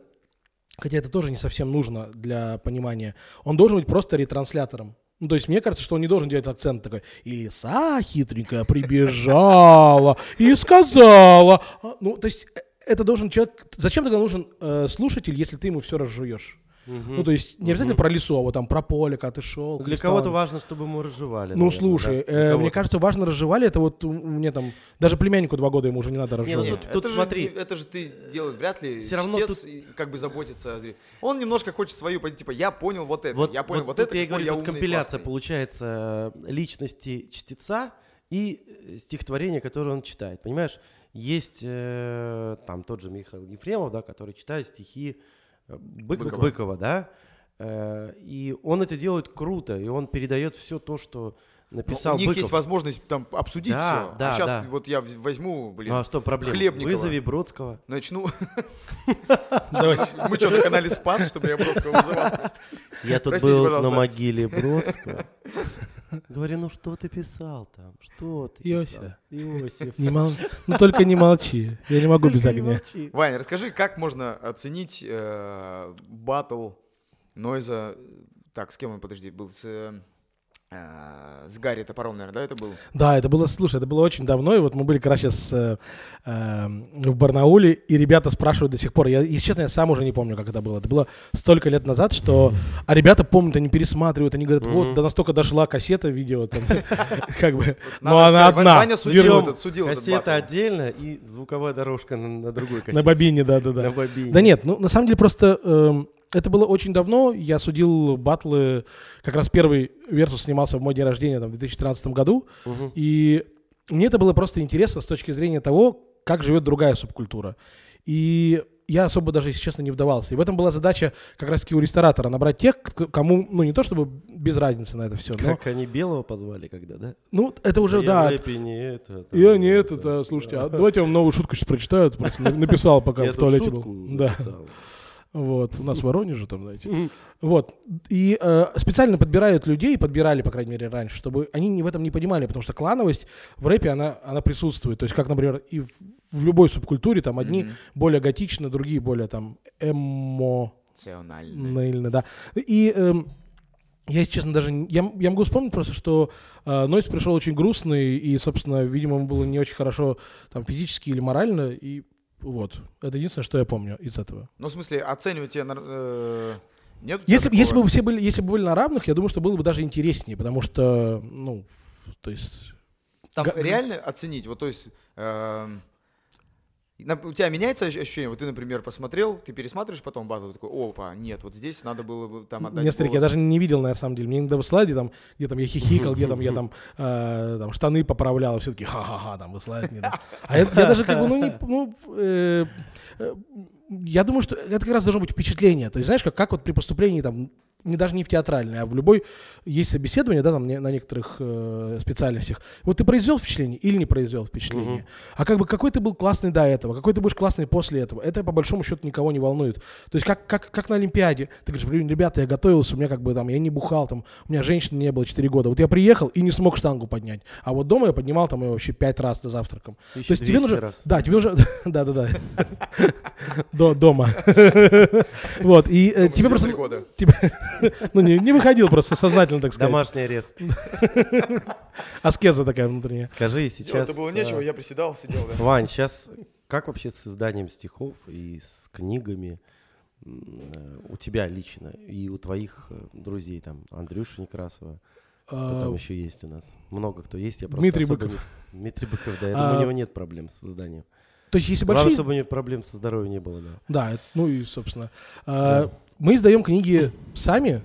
хотя это тоже не совсем нужно для понимания, он должен быть просто ретранслятором. Ну, то есть мне кажется, что он не должен делать акцент такой. И лиса хитренькая прибежала и сказала. А, Ну, то есть э, это должен человек... Зачем тогда нужен э, слушатель, если ты ему все разжуешь? Мгм. Ну, то есть не обязательно Мгм. про лесу, а вот там про поле, когда ты шел. Для кого-то важно, чтобы мы разжевали. Ну, наверное, слушай, да? Э, мне кажется, важно разжевали. Это вот меня там... Даже племяннику два года ему уже не надо разжевывать. тут- это тут же смотри. не- это же ты делаешь вряд ли Всё равно чтец тут- и как бы заботится о зрителе. Он немножко хочет свою, типа, я понял вот это, Вот, я понял вот, тут это, я говорю, я тут компиляция классный. получается э, личности чтеца и э, стихотворения, которое он читает. Понимаешь, есть э, там тот же Михаил Ефремов, да, который читает стихи э, Бык- Быкова. Быкова. да, Э, и он это делает круто, и он передает все то, что написал у них Быков. есть возможность там обсудить Да, все. да, а сейчас да. вот я возьму, блин, Ну а что проблема? Хлебникова. Вызови Бродского. начну. Мы что, на канале Спас, чтобы я Бродского вызывал? Я тут был на могиле Бродского. Говорю, ну что ты писал там? Что ты писал? Иосиф. Иосиф. Не мол- Ну только не молчи. Я не могу без огня. Ваня, расскажи, как можно оценить э, батл Нойза... Так, с кем он, подожди, был? С, э, с Гарри Топором, наверное, да, это был? Да, это было, слушай, это было очень давно, и вот мы были раз сейчас э, э, в Барнауле, и ребята спрашивают до сих пор, я, если честно, я сам уже не помню, как это было, это было столько лет назад, что, а ребята помнят, они пересматривают, они говорят, вот, до настолько дошла кассета видео, там, как бы, но она одна, Ваня судил этот, судил Кассета отдельно и звуковая дорожка на, на другой кассете. на бобине, На да-да-да. бобине. Да нет, ну на самом деле просто эм, это было очень давно. Я судил батлы, как раз первый Версус снимался в мой день рождения там, в 2013 году. Мгм. И мне это было просто интересно с точки зрения того, как живет другая субкультура. И я особо даже, если честно, не вдавался. И в этом была задача как раз-таки у ресторатора набрать тех, кому, ну не то чтобы без разницы на это все, но, Как они Белого позвали когда, да? ну это уже, Я да, Рэпи не это. там, я не это. этот, а, слушайте, а давайте я вам новую шутку сейчас прочитаю, это просто на- написал, пока Я в туалете был. Да. Вот, у нас в Воронеже там, знаете. Вот. И э, специально подбирают людей, подбирали, по крайней мере, раньше, чтобы они не в этом не понимали, потому что клановость в рэпе, она, она присутствует. То есть, как, например, и в, в любой субкультуре, там, одни Мгм. более готичны, другие более, там, эмо... Национальный. Наильно, да. И эм, я, если честно, даже... Я, я могу вспомнить просто, что э, Нойс пришел очень грустный, и, собственно, видимо, ему было не очень хорошо там физически или морально, и вот. Это единственное, что я помню из этого. Ну, в смысле, оцениваете... э, Нет Если, если бы все были, если бы были на равных, я думаю, что было бы даже интереснее, потому что, ну, то есть... Там реально оценить, вот то есть... эм, у тебя меняется ощ- ощущение? Вот ты, например, посмотрел, ты пересматриваешь потом ты такой, опа, нет, вот здесь надо было бы там отдать Нет, старик, я голос». даже не видел, на самом деле. Мне иногда выслали там, где там я хихикал, где там я там, э, там штаны поправлял, все таки ха-ха-ха, там высылают мне. там. А я, я даже как бы, ну, не, ну, э, э, я думаю, что это как раз должно быть впечатление. То есть, знаешь, как, как вот при поступлении там, не даже не в театральной, а в любой есть собеседование, да, там на некоторых э, специальностях. Вот ты произвел впечатление или не произвел впечатление. Мгм. А как бы какой ты был классный до этого, какой ты будешь классный после этого, это по большому счету никого не волнует. То есть как, как, как на Олимпиаде. Ты говоришь, блин, ребята, я готовился, у меня как бы там, я не бухал, там, у меня женщины не было 4 года. Вот я приехал и не смог штангу поднять. А вот дома я поднимал там ее вообще 5 раз за завтраком. То есть тебе 200 нужно... раз. Да, тебе нужно... Да-да-да. До- Дома. Вот, и э, тебе просто... Ну, не не выходил просто сознательно, так сказать. Домашний арест. Аскеза такая внутренняя. Скажи Делать сейчас... это было нечего, я приседал, сидел, да. Вань, сейчас как вообще с изданием стихов и с книгами э, у тебя лично и у твоих э, друзей, там, Андрюша Некрасова, кто А, там еще есть у нас? Много кто есть, я просто Дмитрий особо Быков. Дмитрий Быков, да, я А, думаю, у него нет проблем с изданием. То есть если Главное, большие... чтобы у него проблем со здоровьем не было, да. Да, ну и, собственно. а, Мы издаем книги сами,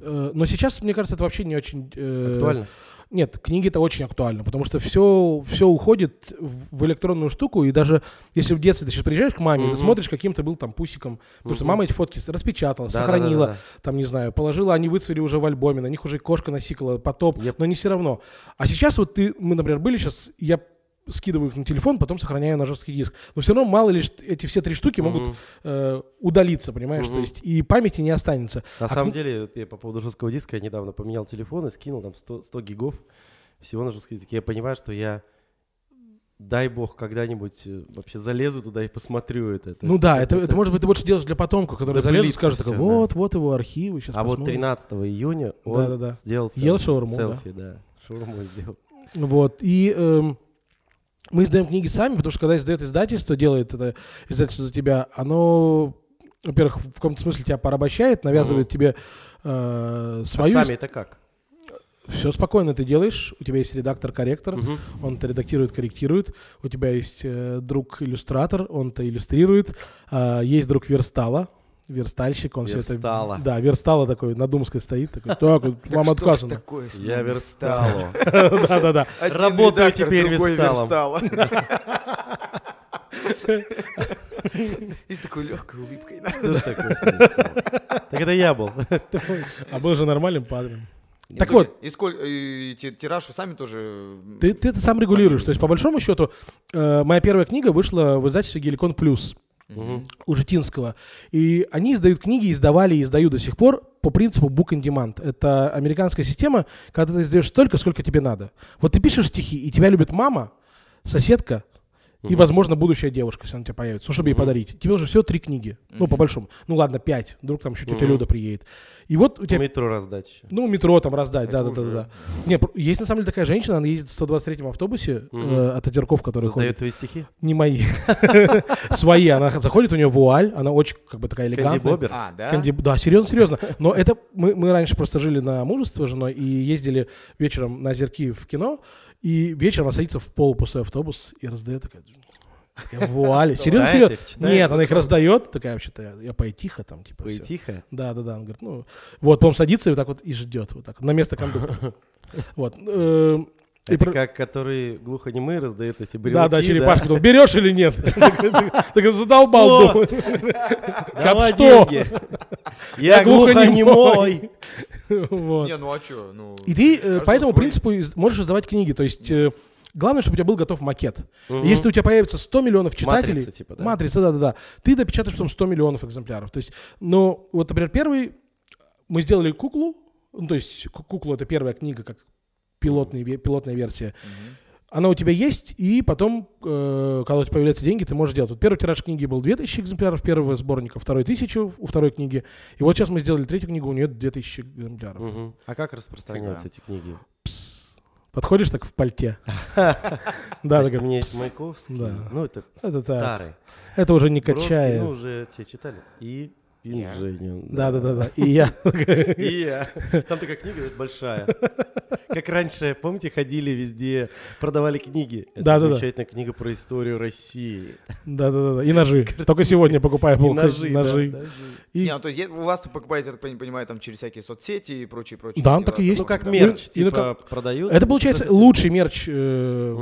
э, но сейчас, мне кажется, это вообще не очень... э, Актуально? Нет, книги это очень актуально, потому что все, все уходит в электронную штуку, и даже если в детстве ты сейчас приезжаешь к маме, Мгм. ты смотришь, каким ты был там пусиком, потому что мама эти фотки распечатала, Да, да, сохранила, да, да, там, не знаю, положила, они выцвели уже в альбоме, на них уже кошка насикала, потоп, Yep. но не все равно. А сейчас вот ты, мы, например, были сейчас, я скидываю их на телефон, потом сохраняю на жесткий диск. Но все равно мало ли эти все три штуки могут Мгм. э, удалиться, понимаешь? То Мгм. есть и памяти не останется. На А самом кни- деле, вот я по поводу жесткого диска, я недавно поменял телефон и скинул там 100, 100 гигов всего на жесткий диск. Я понимаю, что я, дай бог, когда-нибудь э, вообще залезу туда и посмотрю это. То Ну есть да, это, это может быть ты больше делаешь для потомков, которые залезут и скажут, всё, такой, да. вот, вот его архивы, сейчас А вот 13 июня он Да-да-да. сделал Ел селфи, шаурму, да. селфи, да. Шаурму сделал. Вот, и эм, мы издаем книги сами, потому что когда издает издательство, делает это издательство за тебя, оно, во-первых, в каком-то смысле тебя порабощает, навязывает Мгм. тебе э, А свою... сами это как? Все спокойно ты делаешь, у тебя есть редактор-корректор, Мгм. он это редактирует, корректирует. У тебя есть э, друг-иллюстратор, он это иллюстрирует. А, есть друг верстала, верстальщик, он все Верстала. это... Да, верстала такой на Думской стоит, такой, так, вам отказано. такое Я нами версталу. Да-да-да. Работаю теперь версталом. верстала. И с такой легкой улыбкой. Что ж такое? Так это я был. А был же нормальным падром. Так И- вот. И сколько, и ти- тираж вы сами тоже... Ты, ты это сам регулируешь. То есть, по большому счету, э, моя первая книга вышла в издательстве Геликон Плюс Мгм. у Житинского. И они издают книги, издавали и издают до сих пор по принципу book on demand. Это американская система, когда ты издаешь столько, сколько тебе надо. Вот ты пишешь стихи, и тебя любит мама, соседка и, возможно, будущая девушка, если она у тебя появится, ну, чтобы ей подарить. Тебе нужно всего три книги. Ну, по большому. Ну, ладно, пять. Вдруг там еще тетя. Люда приедет. И вот у тебя метро раздать еще. ну, метро там раздать, да, Это да, да, уже- да. Не, есть на самом деле такая женщина, она ездит в 123-м автобусе э, от Одерков, который ходит. твои стихи? Не мои. Свои. Она заходит, у нее вуаль, она очень как бы такая Кэнди элегантная. Бобер? А, да? Кэнди- Да, серьезно, серьезно. Но это мы, мы раньше просто жили на мужество с женой и ездили вечером на озерки в кино, и вечером она садится в полупустой автобус и раздает такая, такая вуаль. Серьезно, серьезно. Нет, она их раздает, такая вообще-то, я- поэтиха там, типа, тихо. Да, да, да. Он говорит, ну, вот, потом садится и вот так вот и ждет, вот так, на место кондуктора. Вот. Э, и Это про- как, который глухонемые раздает эти брелки. Да, да, черепашка, думал, берешь или нет? Так он задолбал. Давай что? деньги. Я глухонемой. Не, ну а что? Ну, И ты э, по этому принципу можешь издавать книги, то есть э, главное, чтобы у тебя был готов макет. Мгм. Если у тебя появится 100 миллионов читателей, Матрица, типа, да? матрица, да-да-да, ты допечатаешь потом 100 миллионов экземпляров. То есть, ну, вот, например, первый, мы сделали куклу, ну, то есть ку- куклу это первая книга, как пилотный, ве- пилотная версия. Она у тебя есть, и потом, э, когда у тебя появляются деньги, ты можешь делать. Вот первый тираж книги был 2000 экземпляров первого сборника, второй 1000 у второй книги. И вот сейчас мы сделали третью книгу, у нее 2000 экземпляров. Мгм. А как распространяются эти книги? Подходишь так в пальте. Да, так, у меня есть Маяковский. Ну, это старый. Это уже не Бродский, качает. Ну, уже все читали. И Пинженин. Да, да, да, да. И я. И я. Там такая книга большая. Как раньше, помните, ходили везде, продавали книги. Это Да-да-да. замечательная книга про историю России. Да, да, да, да. И ножи. Только сегодня покупаю И ножи. да, ножи. И- Не, ну, то есть у вас покупаете, я так пони- понимаю, там через всякие соцсети и прочее, прочее. Да, он так и есть. Ну, как Да. мерч, ну, типа, продают. Это получается лучший мерч э,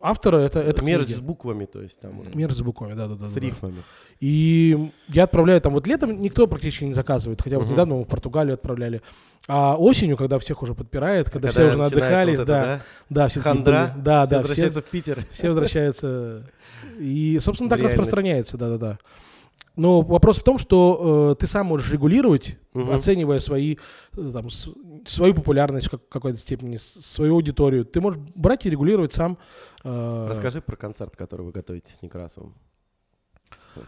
автора. Это, это мерч с буквами, то есть там Мерч с буквами, да, да, да. с да, да. рифмами. И я отправляю там, вот летом никто практически не заказывает, хотя вот недавно мы в Португалию отправляли. А осенью, когда всех уже подпирает, когда, все уже надыхались, вот да, это, да, все такие, Хандра. блин, да, все да, все, возвращаются в Питер. все возвращаются. И, собственно, так реальность. распространяется, да, да, да. Но вопрос в том, что э, ты сам можешь регулировать, Мгм. оценивая свои, э, там, с- свою популярность в как- какой-то степени, с- свою аудиторию. Ты можешь брать и регулировать сам. э, Расскажи про концерт, который вы готовите с Некрасовым.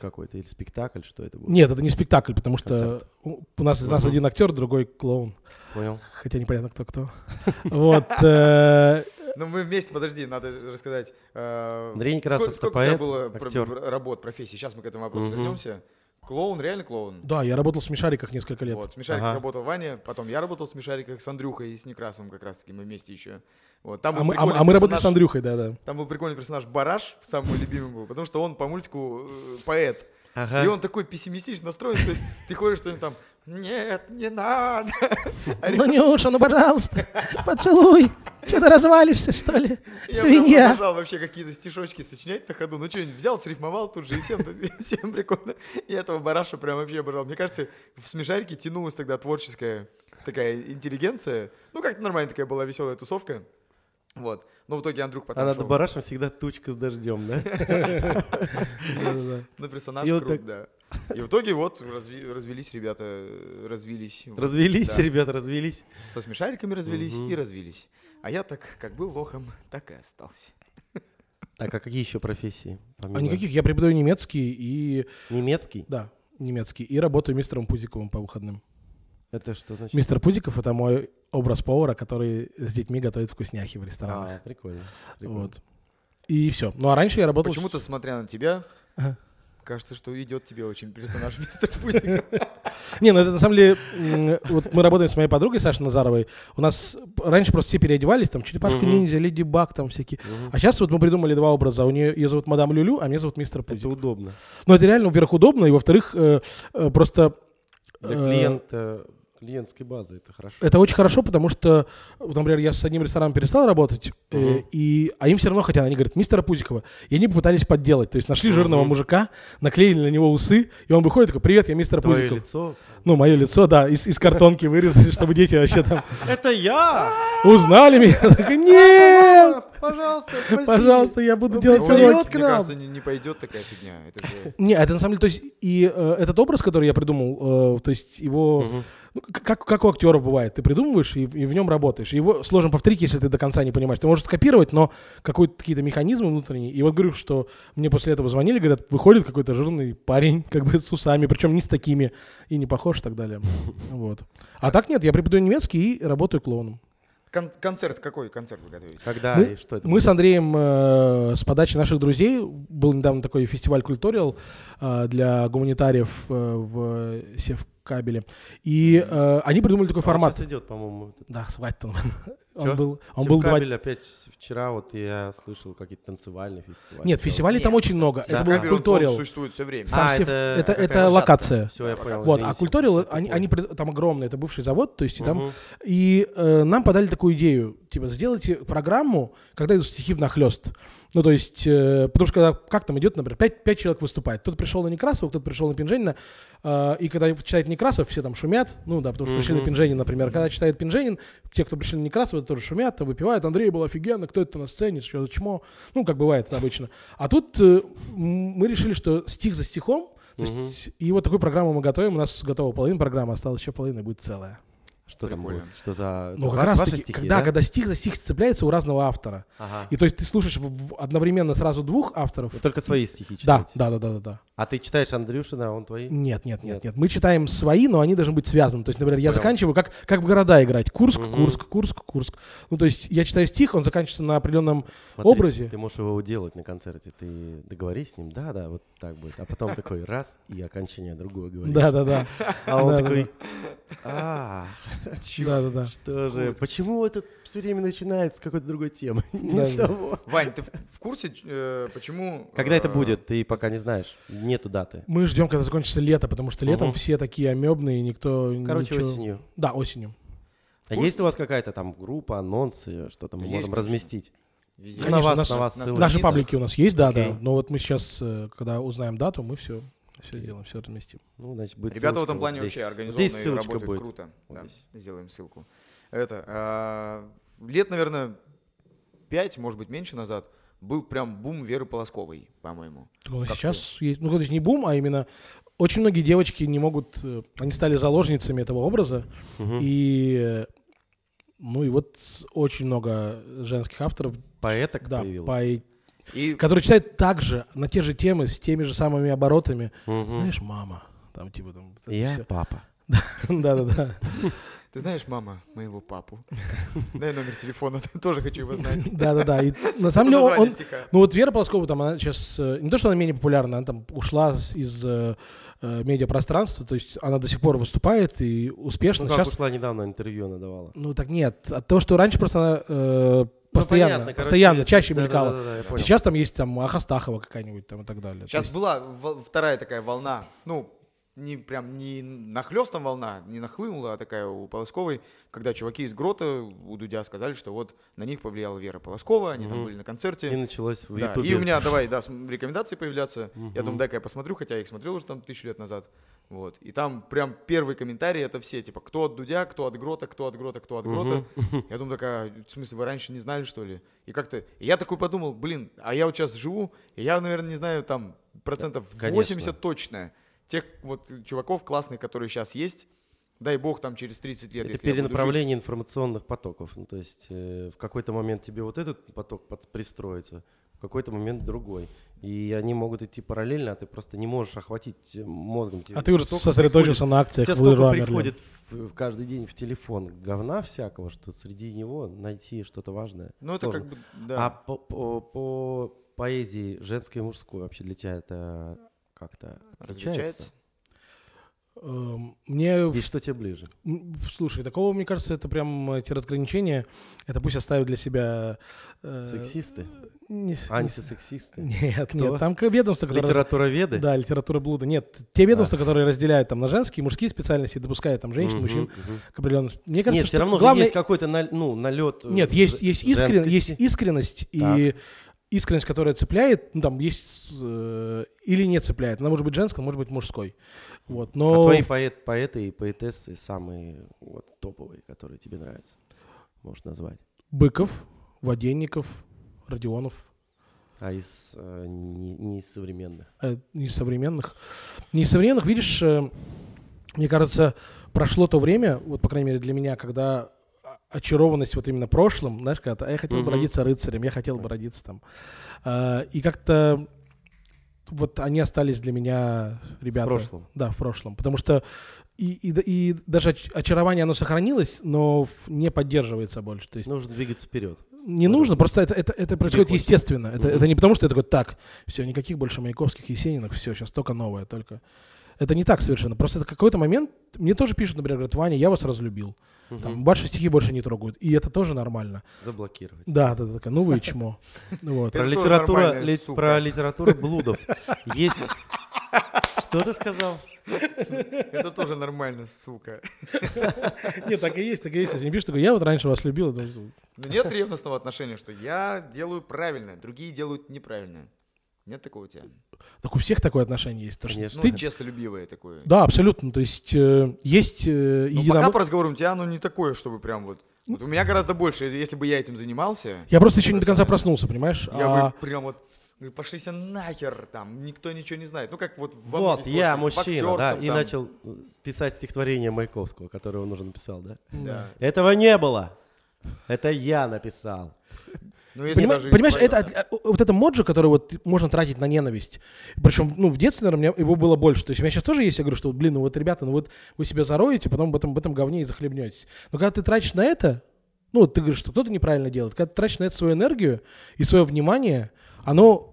Какой-то или спектакль, что это будет? Нет, это не спектакль, потому что Концерт. у у нас из нас один актер, другой клоун. Понял. Хотя непонятно, кто кто. Вот. э, Ну, мы вместе, подожди, надо рассказать. э, Андрей Некрасов сколько, у тебя было работ, профессий? Сейчас мы к этому вопросу вернемся. Клоун, реально клоун? Да, я работал в смешариках несколько лет. Вот, в смешариках Ага. работал Ваня, потом я работал в смешариках с Андрюхой и с Некрасом как раз-таки, мы вместе еще. Вот, там А был мы, а- прикольный а мы работали с персонаж- Андрюхой, да, да. Там был прикольный персонаж Бараш, самый мой любимый был, потому что он по мультику э, поэт. Ага. И он такой пессимистично настроен, то есть ты ходишь, что-нибудь там, нет, не надо. Ну, Нюша, ну, пожалуйста, поцелуй. Что ты развалишься, что ли? Я Свинья. обожал вообще какие-то стишочки сочинять на ходу. Ну что, взял, срифмовал тут же, и всем, всем прикольно. И этого бараша прям вообще обожал. Мне кажется, в смешарике тянулась тогда творческая такая интеллигенция. Ну, как-то нормально такая была веселая тусовка. Вот. Но в итоге Андрюх потом А над барашем всегда тучка с дождем, да? на персонаж круг, да. И в итоге вот разви- развелись ребята, э, развились. Вот, Развелись, да. ребята, развелись. Со смешариками развелись Мгм. и развились. А я так, как был лохом, так и остался. Так, а какие еще профессии? А помимо? никаких, я преподаю немецкий и, Немецкий? да, немецкий, и работаю мистером Пузиковым по выходным. Это что значит? Мистер Пузиков — это мой образ повара, который с детьми готовит вкусняхи в ресторанах. А, прикольно. прикольно. Вот. И все. Ну, а раньше я работал... с- Почему-то, смотря на тебя, Ага. Кажется, что идет тебе очень персонаж мистер Пузников. Не, ну это на самом деле, вот мы работаем с моей подругой Сашей Назаровой. У нас раньше просто все переодевались, там черепашка ниндзя, леди баг, там всякие. А сейчас вот мы придумали два образа. У нее ее зовут мадам Люлю, а меня зовут мистер Это Пузик. удобно. Но это реально, во-первых, удобно, и во-вторых, э, э, просто... Для э, клиента, клиентской базы, это хорошо. Это очень хорошо, потому что, например, я с одним рестораном перестал работать, э, Мгм. и, а им все равно хотят, они говорят, мистера Пузикова. И они попытались подделать. То есть нашли жирного Мгм. мужика, наклеили на него усы, и он выходит такой, привет, я мистер Твое Пузиков. лицо. Ну, мое лицо, да, из, из картонки вырезали, чтобы дети вообще там Это я! узнали меня. Нет, Пожалуйста, пожалуйста, я буду делать Ну, уроки. придет Мне к нам. кажется, не, пойдет такая фигня. Не, это на самом деле, то есть, и э, этот образ, который я придумал, э, то есть его. Ну, как, как у актеров бывает, ты придумываешь и, и в нем работаешь. Его сложно повторить, если ты до конца не понимаешь. Ты можешь скопировать, но какой-то какие-то механизмы внутренние. И вот говорю, что мне после этого звонили, говорят, выходит какой-то жирный парень, как бы с усами, причем не с такими, и не похож и так далее. Вот. А так нет, я преподаю немецкий и работаю клоуном. Кон- концерт какой концерт вы готовите? Когда Мы- и что это? Мы с Андреем э, с подачи наших друзей, был недавно такой фестиваль Культуриал э, для гуманитариев э, в Севкабеле, и э, они придумали такой Он формат. сейчас идет, по-моему. Да, хватит он. Он был, он был два... Севкабель опять вчера, вот я слышал какие-то танцевальные фестивали. Нет, фестивалей там очень много. Это был Кабель, Культуриал. существует все время. Сам А, Сев- это Это, локация. Все, я понял. Вот, а. Культуриал, они, они там огромный, это бывший завод, то есть и там. И э, нам подали такую идею, типа, сделайте программу, когда идут стихи внахлёст. Ну, то есть, э, потому что когда, как там идет, например, пять, пять человек выступает. Кто-то пришел на Некрасова, кто-то пришел на Пинженина, э, и когда читает Некрасов, все там шумят, ну да, потому что пришли на Мгм. Пинженина, например. Когда читает Пинженин, те, кто пришли на Некрасова, тоже шумят, там выпивают, Андрей был офигенно, кто это на сцене, что за чмо, ну, как бывает обычно. А тут э, мы решили, что стих за стихом, то есть, и вот такую программу мы готовим, у нас готова половина программы, осталась еще половина, будет целая. Что там Прикольно. будет? Что за... Ну, как ваш- раз ваши таки, стихи, когда, да? когда стих за стих цепляется у разного автора. Ага. И то есть ты слушаешь одновременно сразу двух авторов. Вы только свои стихи Да, читаете? да, да, да, да, да. А ты читаешь Андрюшина, а он твои? Нет, нет, нет, Нет. нет. Мы читаем свои, но они должны быть связаны. То есть, например, я Понял. заканчиваю, как, как в города играть. Курск, Мгм. Курск, Курск, Курск. Ну, то есть я читаю стих, он заканчивается на определенном Смотри, образе. Ты можешь его уделать на концерте. Ты договорись с ним, да, да, вот так будет. А потом такой раз, и окончание другое говоришь. Да, да, да. А он Да, да, такой, а, Да, да, да. что же, почему это все время начинается с какой-то другой темы? Не с того. Вань, ты в, курсе, э, почему... Когда это э, будет, ты пока не знаешь. Нету даты. Мы ждем, когда закончится лето, потому что летом все такие амебные, никто Короче, осенью. Да, осенью. А есть у вас какая-то там группа, анонсы, что-то мы можем конечно. разместить? на Конечно, вас, на вас на ссылочки. Наши паблики у нас есть, да, да. Но вот мы сейчас, э, когда узнаем дату, мы все, все сделаем, все разместим. Ну, значит, будет Ребята в этом вот плане здесь. вообще организованные, Здесь ссылочка работают будет. круто. Вот Да, здесь. сделаем ссылку. Это, а, лет, наверное, пять, может быть, меньше назад был прям бум Веры Полосковой, по-моему. Сейчас есть, ну, то есть не бум, а именно очень многие девочки не могут, э, они стали заложницами этого образа, Мгм. и, ну, и вот очень много женских авторов, Поэток да, появилось. И которые читают также на те же темы, с теми же самыми оборотами. Мгм. Знаешь, мама, там типа там... Я всё. папа. Да-да-да. ты знаешь, мама, моего папу. Дай номер телефона, тоже хочу его знать. Да-да-да. И на самом деле он. Ну вот Вера Полоскова, там она сейчас, э, не то, что она менее популярна, она там ушла из э, э, медиапространства, то есть она до сих пор выступает и успешно. Ну, как сейчас, ушла недавно, интервью она давала. ну так нет, от того, что раньше просто она Ну, постоянно, понятно, короче, постоянно, чаще да, да, мелькала. да, да, я понял. Сейчас там есть там Ахастахова какая-нибудь там и так далее. Сейчас есть- была вторая такая волна, ну, не прям не нахлестом волна, не нахлынула, а такая у Полосковой, когда чуваки из Грота у Дудя сказали, что вот на них повлияла Вера Полоскова, они там Мгм. были на концерте. И началось в Да, и у меня, давай, да, рекомендации появляться. Я Мгм. думаю, дай-ка я посмотрю, хотя я их смотрел уже там тысячу лет назад. Вот. И там прям первый комментарий это все, типа, кто от Дудя, кто от Грота, кто от Грота, кто от Грота. Я думаю, такая, в смысле, вы раньше не знали, что ли? И как-то, и я такой подумал, блин, а я вот сейчас живу, и я, наверное, не знаю, там, процентов Конечно. 80 точно. Тех вот чуваков классных, которые сейчас есть, дай бог там через 30 лет, Это если я буду жив. перенаправление информационных потоков. Ну, то есть э, в какой-то момент тебе вот этот поток под- пристроится, в какой-то момент другой. И они могут идти параллельно, а ты просто не можешь охватить э, мозгом. Тебе А ты уже сосредоточился на акциях Тебе столько Мерлен. приходит в, в каждый день в телефон говна всякого, что среди него найти что-то важное. Ну, это как бы, да. А по, по- по поэзии женской и мужской вообще для тебя это как-то отличается? Различается? Эм, Мне И что тебе ближе? Слушай, такого, мне кажется, это прям эти разграничения. Это пусть оставят для себя... э, Сексисты? не- Антисексисты? Нет, Кто? нет, там ведомства, которые... Литературоведы? Да, литература блуда. Нет, те ведомства, которые разделяют там на женские мужские специальности, допускают там женщин, Мгм, мужчин мгм. к определенным... Мне кажется, Нет, все равно главное... есть какой-то на- ну, налет. Нет, есть, есть, искрен- есть искренность, и искренность, которая цепляет, ну, там есть э, или не цепляет. Она может быть женской, может быть мужской. Вот, А но... твои поэт, поэты и поэтессы самые вот, топовые, которые тебе нравятся? Можешь назвать. Быков, Воденников, Родионов. А из э, не, не из современных. э, не из современных. Не из современных, видишь, э, мне кажется, прошло то время, вот, по крайней мере, для меня, когда очарованность вот именно прошлым, знаешь, когда я хотел бы Мгм. родиться рыцарем, я хотел бы родиться там. Э, И как-то вот они остались для меня, ребята. В прошлом. Да, в прошлом. Потому что и, и, и даже оч- очарование, оно сохранилось, но не поддерживается больше. То есть Нужно двигаться вперед. не нужно, просто это, это, это происходит хочется. естественно. Это, Мгм. это не потому, что я такой, так, все, никаких больше Маяковских, Есениных, все, сейчас только новое, только... Это не так совершенно. Просто это какой-то момент, мне тоже пишут, например, говорят, Ваня, я вас разлюбил. Там, ваши стихи больше не трогают. И это тоже нормально. Заблокировать. Да, да, да, такая, ну вы и чмо. Вот. Про, Это тоже литература, нормальная ли- сука. про литературу блудов. Есть... Что ты сказал? Это тоже нормально, сука. Нет, так и есть, так и есть. Если не пишешь, такой, я вот раньше вас любил. нет ревностного отношения, что я делаю правильно, другие делают неправильно. Нет такого у тебя? Так у всех такое отношение есть. то, что Конечно. Ну, ты- честолюбивое такое. Да, абсолютно. То есть э, есть э, Но единомы- пока по разговору у тебя оно не такое, чтобы прям вот... Вот у меня гораздо больше, если- бы я этим занимался, Я просто еще не до конца проснулся, понимаешь? я А- бы прям вот... ну, Пошлися нахер, там, никто ничего не знает. Ну, как вот во Вот, я в мужчина, да, актерском и там. начал писать стихотворение Маяковского, которое он уже написал, да? Да. Этого не было. Это я написал. Ну, если Понима- даже понимаешь, это, от- э, вот это моджи, который вот можно тратить на ненависть. Причем, ну, в детстве, наверное, у меня его было больше. То есть у меня сейчас тоже есть, я говорю, что, блин, ну вот, ребята, ну вот вы себя зароете, потом в этом, в этом говне и захлебнетесь. Но когда ты тратишь на это, ну, вот ты говоришь, что кто-то неправильно делает, когда ты тратишь на это свою энергию и свое внимание, оно,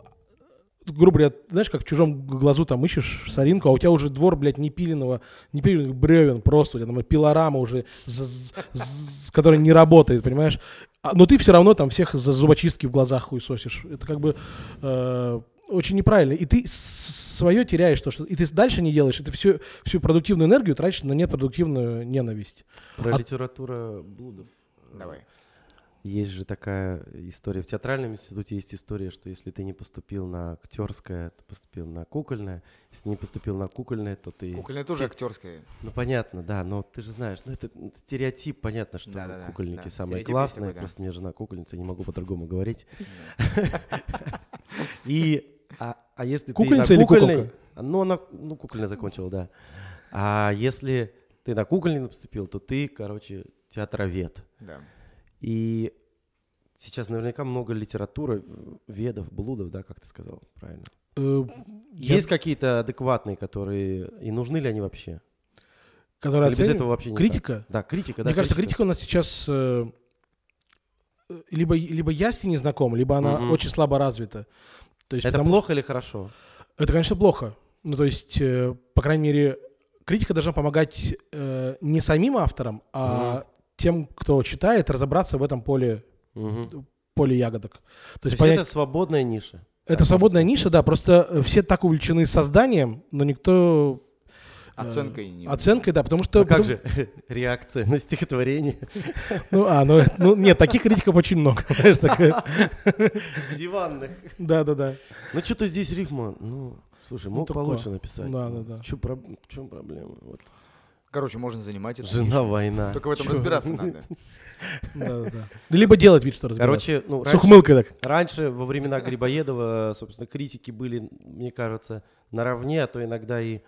грубо говоря, знаешь, как в чужом глазу там ищешь соринку, а у тебя уже двор, блядь, непиленного, непиленных бревен просто, у тебя там пилорама уже, з- з- з- которая не работает, понимаешь? А- но ты все равно там всех за зубочистки в глазах хуесосишь. Это как бы э, очень неправильно. И ты свое теряешь, то, что и ты дальше не делаешь, и ты всю, всю продуктивную энергию тратишь на непродуктивную ненависть. Про А- литература блудов. Давай. Есть же такая история. В театральном институте есть история, что если ты не поступил на актерское, ты поступил на кукольное. Если не поступил на кукольное, то ты... Кукольная тоже актерская. Ну, понятно, да, но ты же знаешь, ну, это стереотип, понятно, что Да-да-да, кукольники да, самые стереотип классные. такой, да. Просто у меня жена кукольница, не могу по-другому говорить. И, а, а если ты на кукольной... Ну, она, ну, кукольная закончила, да. А если ты на кукольный поступил, то ты, короче, театровед. Да. И сейчас наверняка много литературы, ведов, блудов, да, как ты сказал, правильно? Э, Есть какие-то адекватные, которые... И нужны ли они вообще? которая Или без этого вообще никак? Критика? Да, критика, да. Мне кажется, критика у нас сейчас э, э, либо, либо я с ней не знаком, либо она Мгм. очень слабо развита. То есть, Это потому плохо или хорошо? Это, конечно, плохо. Ну, то есть, по крайней мере, критика должна помогать э, не самим авторам, а тем, кто читает, разобраться в этом поле, Мгм. поле ягодок. То То есть, понять, это свободная ниша. это свободная ниша, да, просто все так увлечены созданием, но никто... э, Оценкой не... Оценкой, да, потому что... А как потом- же реакция на стихотворение? Ну, а, ну, ну, нет, таких критиков очень много, знаешь, такое. Диванных. Да, да, да. Ну что-то здесь рифма, ну, слушай, мог такое. получше написать. Да, да, да. Чё про- в чем проблема? Вот. Короче, можно занимать это. Жена война. Только в этом Чё? разбираться надо. Да, да, да. Да Либо делать вид, что разбираться. Короче, ну, С раньше, ухмылкой так. раньше, во времена Грибоедова, собственно, критики были, мне кажется, наравне, а то иногда и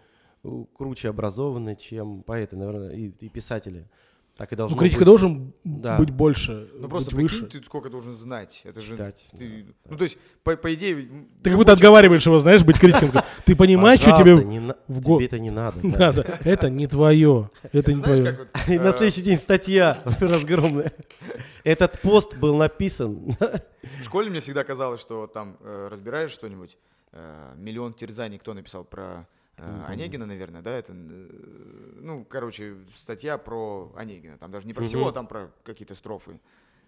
uh, круче образованы, чем поэты, наверное, и, и писатели. Так и должно Ну, критика быть. должен Да. быть больше, Ну просто быть выше. ты сколько должен знать. Это же Читать, ты- да, Ну то есть, по, по идее... Ты как будто отговариваешь его, знаешь, быть критиком. Ты понимаешь, что тебе в тебе это не надо. надо? Это не твое. Это не твое. на э, следующий день статья разгромная. Этот пост был написан. В школе мне всегда казалось, что там э, разбираешь что-нибудь, э, миллион терзаний, кто написал про помню. Онегина, наверное, да, это, э, ну, короче, статья про Онегина, там даже не про всего, а там про какие-то строфы,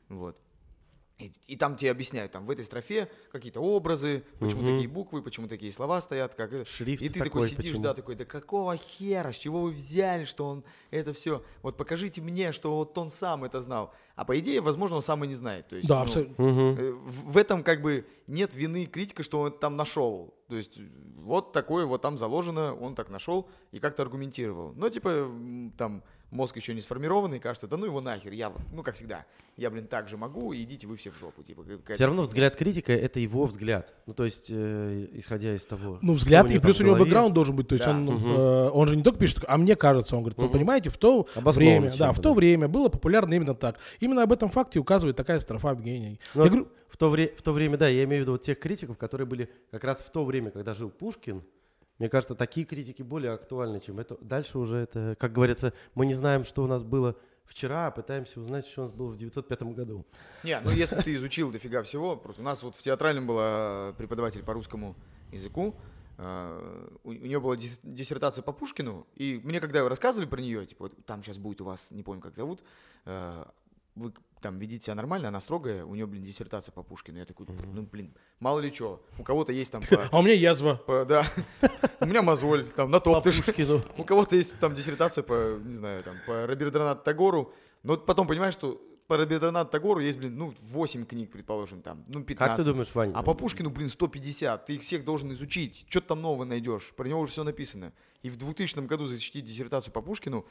вот. И, и там тебе объясняют, там в этой строфе какие-то образы, почему Мгм. такие буквы, почему такие слова стоят, как. Шрифт И ты такой, такой сидишь, почему? да, такой, да какого хера, с чего вы взяли, что он это все, вот покажите мне, что вот он сам это знал. А по идее, возможно, он сам и не знает. То есть, Да, ну, абсолютно. Мгм. Э, В этом как бы нет вины критика, что он там нашел. То есть вот такое вот там заложено, он так нашел и как-то аргументировал. Но типа м, там мозг еще не сформированный, кажется, да ну его нахер, я ну как всегда, я, блин, так же могу, идите вы все в жопу. Типа, Все равно взгляд критика — это его взгляд. Ну, то есть, э, исходя из того... Ну, взгляд, и плюс у него бэкграунд должен быть. То есть Да. он, Мгм. э, он же не только пишет, а мне кажется, он говорит, вы Мгм. понимаете, в то время, да, в то да. время было популярно именно так. Именно об этом факте указывает такая строфа Евгения. Ну, Я вот говорю, в, то вре- в то время, да, я имею в виду вот тех критиков, которые были как раз в то время, когда жил Пушкин. Мне кажется, такие критики более актуальны, чем это. Дальше уже это, как говорится, мы не знаем, что у нас было вчера, а пытаемся узнать, что у нас было в 905 году. Не, ну если ты изучил дофига всего, просто у нас вот в театральном была преподаватель по русскому языку, э, у, нее была дис- диссертация по Пушкину, и мне когда рассказывали про нее, типа, вот там сейчас будет у вас, не помню, как зовут, э, вы там ведите себя нормально, она строгая, у нее, блин, диссертация по Пушкину. Я такой, ну, блин, мало ли что, у кого-то есть там по- а у меня язва. по- да, у меня мозоль, там, на топ у кого-то есть там диссертация по, не знаю, там, по Рабиндранату Тагору, но потом понимаешь, что по Рабиндранату Тагору есть, блин, ну, 8 книг, предположим, там, ну, 15. Как ты думаешь, Вань? А по Пушкину, блин, 150. Ты их всех должен изучить. Что ты там нового найдешь? Про него уже все написано. И в 2000 году защитить диссертацию по Пушкину,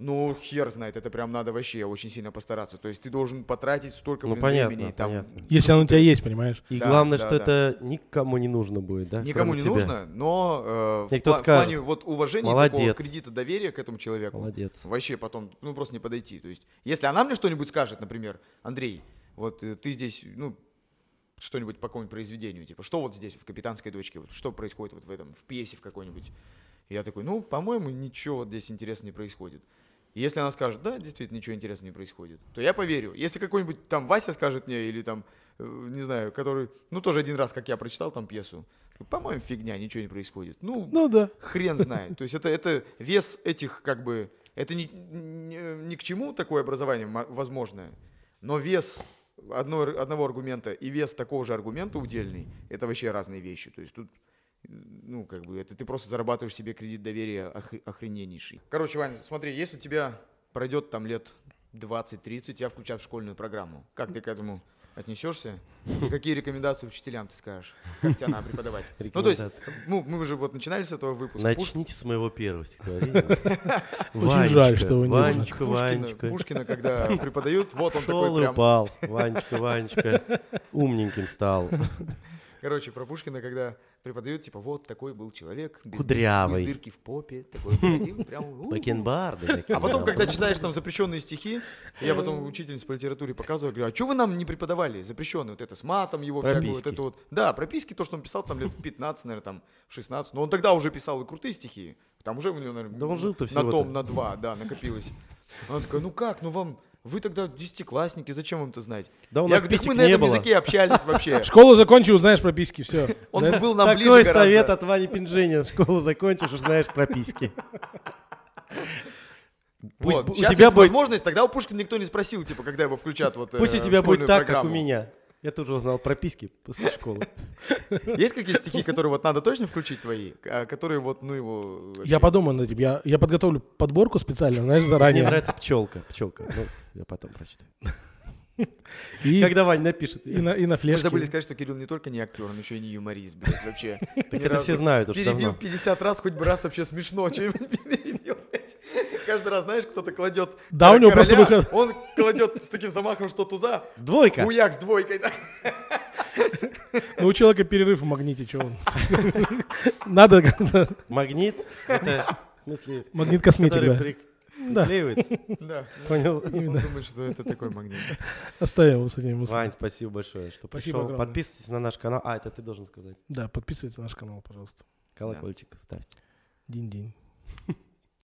ну, хер знает, это прям надо вообще очень сильно постараться. То есть ты должен потратить столько, Ну, блин, понятно, времени. Там, понятно. Если оно у тебя есть, понимаешь? И Да, главное, да, что да. это никому не нужно будет, да? Никому не тебя. нужно, но э, в, пла- в скажет, плане вот уважения «Молодец». такого кредита доверия к этому человеку, Молодец. вообще потом, ну, просто не подойти. То есть, если она мне что-нибудь скажет, например, Андрей, вот э, ты здесь, ну, что-нибудь по какому-нибудь произведению, типа, что вот здесь в «Капитанской дочке», вот, что происходит вот в этом, в пьесе в какой-нибудь. Я такой, ну, по-моему, ничего вот здесь интересного не происходит. Если она скажет, да, действительно, ничего интересного не происходит, то я поверю. Если какой-нибудь там Вася скажет мне, или там, э, не знаю, который, ну, тоже один раз, как я прочитал там пьесу, по-моему, фигня, ничего не происходит. Ну, Ну да. хрен знает. То есть это, это вес этих, как бы, это ни, ни, ни к чему такое образование мо- возможное, но вес одной, одного аргумента и вес такого же аргумента удельный, это вообще разные вещи. То есть тут, ну, как бы, это ты просто зарабатываешь себе кредит доверия ох- охрененнейший. Короче, Вань, смотри, если тебя пройдет там лет 20-30, тебя включат в школьную программу, как ты к этому отнесешься? И какие рекомендации учителям ты скажешь? Как тебя надо преподавать? Ну, то есть, ну, мы же вот начинали с этого выпуска. Пуш- Начните с моего первого стихотворения. Очень жаль, что вы не Ванечка, Пушкина, Ванечка. Пушкина, когда преподают, вот он такой прям... упал. Ванечка, Ванечка. Умненьким стал. Короче, про Пушкина, когда преподают, типа, вот такой был человек. без Кудрявый. Без дырки в попе. Такой ходил, прям... Бакенбарды. А потом, когда читаешь там запрещенные стихи, я потом учительнице по литературе показываю, говорю, а что вы нам не преподавали запрещенные? Вот это с матом его, всякую, вот это вот. Да, прописки, то, что он писал там лет в 15, наверное, там в 16. Но он тогда уже писал и крутые стихи. Там уже у него, наверное, Да он жил-то на том, на два, да, накопилось. Она такая, ну как, ну вам, вы тогда десятиклассники, зачем вам это знать? Да у я нас говорю, так писек мы на не этом было. языке общались вообще. Школу закончил, узнаешь прописки, все. Он был нам ближе Такой гораздо. совет от Вани Пинжения. Школу закончишь, узнаешь прописки. Пусть Вот. бу- у Сейчас тебя есть будет, возможность, тогда у Пушкина никто не спросил, типа, когда его включат вот пусть э, у в тебя будет школьную так, как у программу. меня. Я тоже узнал прописки после школы. Есть какие-то стихи, которые вот надо точно включить твои, а которые вот, ну его... вообще- Я подумаю над этим. Я, я подготовлю подборку специально, знаешь, Мне заранее. нравится пчелка. Пчелка. Ну, я потом прочитаю. И, Когда Вань напишет. и, на, и на Мы флешке. забыли сказать, что Кирилл не только не актер, он еще и не юморист, блядь, вообще. Так это все знают уж Перебил давно. 50 раз, хоть бы раз вообще смешно, что-нибудь перебил, блядь. Каждый раз, знаешь, кто-то кладет Да, у него просто выход. Он кладет с таким замахом, что туза, Двойка. хуяк с двойкой. Ну, у человека перерыв в магните, что он. Надо. Магнит. Это, в смысле, Магнит косметик, да. Да. приклеивается. Да, Понял. он Именно. думает, что это такой магнит. Оставил с этим. Вань, спасибо большое, что Спасибо пришел. огромное. Подписывайтесь на наш канал. А, это ты должен сказать. Да, подписывайтесь на наш канал, пожалуйста. Колокольчик ставьте. День-день.